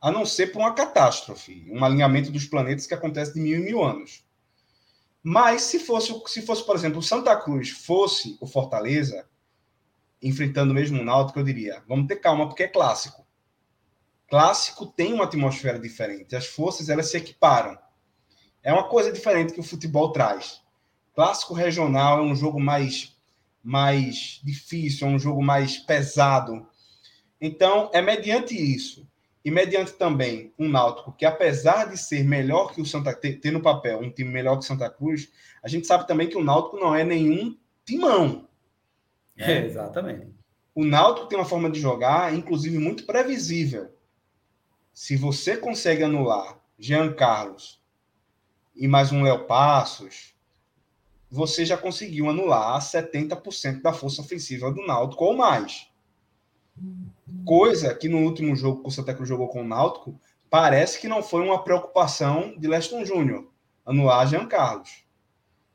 A não ser por uma catástrofe, um alinhamento dos planetas que acontece de mil e mil anos. Mas se fosse, se fosse, por exemplo, o Santa Cruz fosse o Fortaleza, enfrentando mesmo o Náutico, eu diria, vamos ter calma, porque é clássico. Clássico tem uma atmosfera diferente. As forças, elas se equiparam. É uma coisa diferente que o futebol traz. Clássico regional é um jogo mais, mais difícil, é um jogo mais pesado. Então, é mediante isso, e mediante também um Náutico que, apesar de ser melhor que o Santa ter, ter no papel um time melhor que o Santa Cruz, a gente sabe também que o Náutico não é nenhum timão. É, exatamente. O Náutico tem uma forma de jogar, inclusive, muito previsível. Se você consegue anular Jean Carlos, e mais um Léo Passos, você já conseguiu anular 70% da força ofensiva do Náutico ou mais. Coisa que no último jogo que o Santa Cruz jogou com o Náutico, parece que não foi uma preocupação de Leston Júnior, anular Jean Carlos.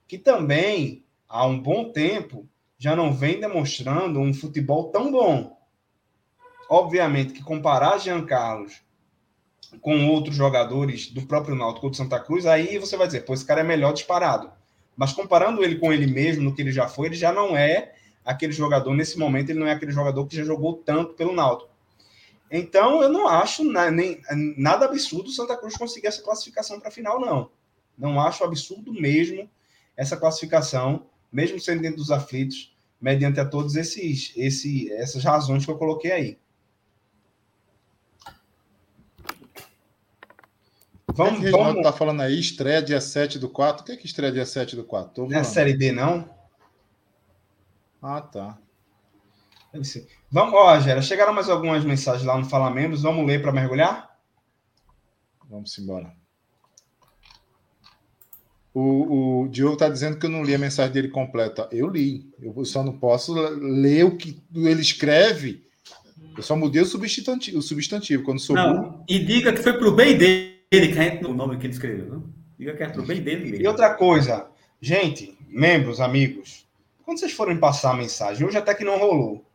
Que também, há um bom tempo, já não vem demonstrando um futebol tão bom. Obviamente que comparar Jean Carlos com outros jogadores do próprio Náutico do Santa Cruz, aí você vai dizer, pô, esse cara é melhor disparado. Mas comparando ele com ele mesmo, no que ele já foi, ele já não é aquele jogador, nesse momento, ele não é aquele jogador que já jogou tanto pelo Náutico. Então, eu não acho na, nem, nada absurdo o Santa Cruz conseguir essa classificação para a final, não. Não acho absurdo mesmo essa classificação, mesmo sendo dentro dos aflitos, mediante a todos esses, esse, essas razões que eu coloquei aí. Vamos, o vamos... tá falando aí, estreia dia 7 do 4. O que é que estreia dia 7 do 4? Não é Série B, não? Ah, tá. Vamos, ó, Gera, chegaram mais algumas mensagens lá no Fala Membros. Vamos ler para mergulhar? Vamos embora. O, o Diogo está dizendo que eu não li a mensagem dele completa. Eu li. Eu só não posso ler o que ele escreve. Eu só mudei o substantivo, o substantivo quando sou não, E diga que foi para o bem dele ele que o nome que ele escreveu, não? Diga que é pro bem dele mesmo. E outra coisa, gente, membros, amigos, quando vocês forem passar a mensagem, hoje até que não rolou,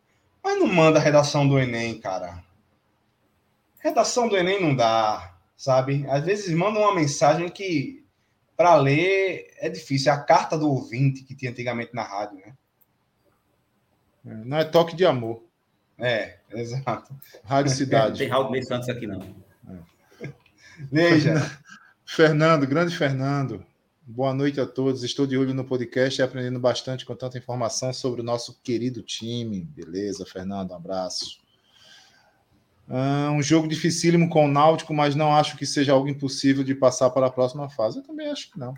mas não manda a redação do Enem, cara. Redação do Enem não dá, sabe? Às vezes mandam uma mensagem que para ler é difícil. É a carta do ouvinte que tinha antigamente na rádio, né? É, não é toque de amor. É, exato. Rádio Cidade. Tem Raul Santos aqui, não. Veja. Fernando, grande Fernando. Boa noite a todos. Estou de olho no podcast e aprendendo bastante com tanta informação sobre o nosso querido time. Beleza, Fernando, um abraço. um jogo dificílimo com o Náutico, mas não acho que seja algo impossível de passar para a próxima fase. Eu também acho que não.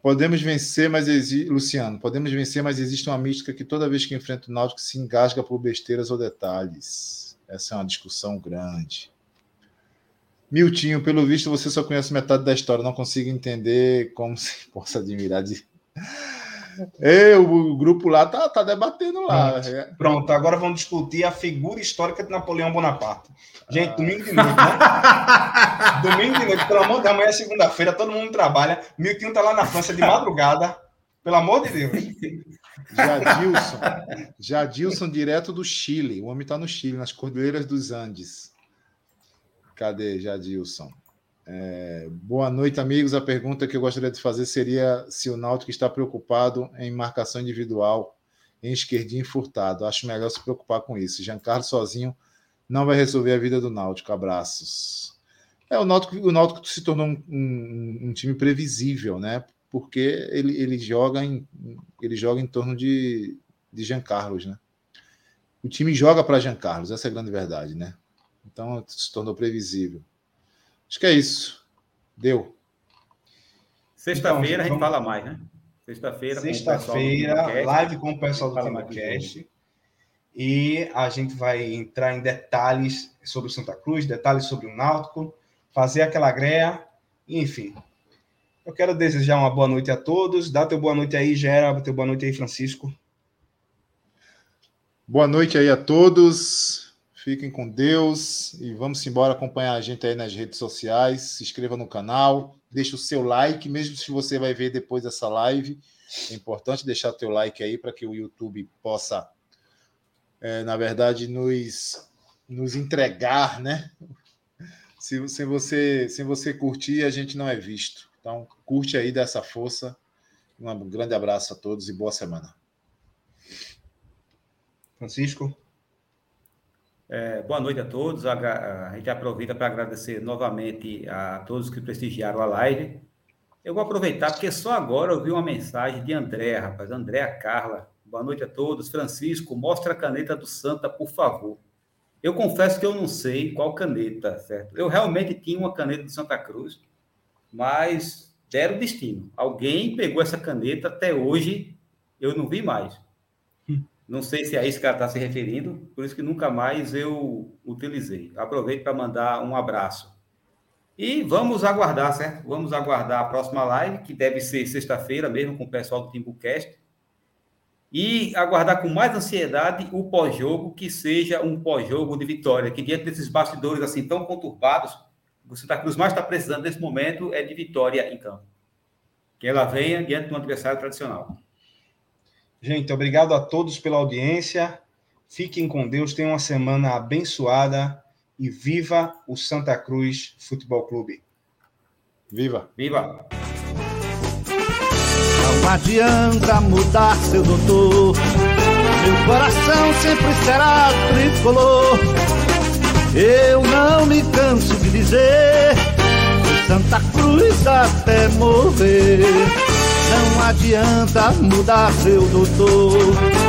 Podemos vencer, mas. Luciano, podemos vencer, mas existe uma mística que toda vez que enfrenta o Náutico se engasga por besteiras ou detalhes. Essa é uma discussão grande. Miltinho, pelo visto, você só conhece metade da história, não consigo entender como se possa admirar de. O grupo lá tá, tá debatendo lá. Pronto. É. Pronto, agora vamos discutir a figura histórica de Napoleão Bonaparte. Gente, domingo de noite, né? domingo de noite, pelo amor de Deus, amanhã é segunda-feira, todo mundo trabalha. Miltinho tá lá na França de madrugada, pelo amor de Deus. Jadilson, Jadilson, direto do Chile. O homem tá no Chile, nas Cordilheiras dos Andes. Cadê, Jadilson? É, boa noite, amigos. A pergunta que eu gostaria de fazer seria se o Náutico está preocupado em marcação individual em esquerdinho furtado. Acho melhor se preocupar com isso. Giancarlo sozinho não vai resolver a vida do Náutico. Abraços. É, o Náutico, o Náutico se tornou um, um, um time previsível, né? Porque ele, ele, joga em, ele joga em torno de, de Jean né? O time joga para Jean essa é a grande verdade, né? Então se tornou previsível. Acho que é isso. Deu. Sexta-feira então, a gente vamos... fala mais, né? Sexta-feira. Sexta-feira, live com o pessoal do TimaCast. E a gente vai entrar em detalhes sobre o Santa Cruz, detalhes sobre o Náutico, fazer aquela greia, enfim. Eu quero desejar uma boa noite a todos. Dá teu boa noite aí, Gera. Teu boa noite aí, Francisco. Boa noite aí a todos. Fiquem com Deus e vamos embora acompanhar a gente aí nas redes sociais. Se inscreva no canal, deixe o seu like, mesmo se você vai ver depois dessa live. É importante deixar o teu like aí para que o YouTube possa, é, na verdade, nos, nos entregar, né? Se, você, se você curtir, a gente não é visto. Então, curte aí dessa força. Um grande abraço a todos e boa semana. Francisco. É, boa noite a todos. A, gente aproveita para agradecer novamente a todos que prestigiaram a live. Eu vou aproveitar porque só agora eu vi uma mensagem de André, rapaz, Andréa Carla. Boa noite a todos. Francisco, mostra a caneta do Santa, por favor. Eu confesso que eu não sei qual caneta, certo? Eu realmente tinha uma caneta de Santa Cruz, mas deram destino. Alguém pegou essa caneta, até hoje eu não vi mais. Não sei se é isso que ela está se referindo, por isso que nunca mais eu utilizei. Aproveito para mandar um abraço. E vamos aguardar, certo? Vamos aguardar a próxima live, que deve ser sexta-feira mesmo, com o pessoal do Timbucast. E aguardar com mais ansiedade o pós-jogo, que seja um pós-jogo de vitória, que diante desses bastidores assim tão conturbados, o Santa Cruz mais está precisando nesse momento é de vitória em campo. Que ela venha diante de um adversário tradicional. Gente, obrigado a todos pela audiência. Fiquem com Deus, tenham uma semana abençoada e viva o Santa Cruz Futebol Clube. Viva! Viva! Não adianta mudar, seu doutor. Meu coração sempre será tricolor. Eu não me canso de dizer: Santa Cruz até morrer. Não adianta mudar, seu doutor.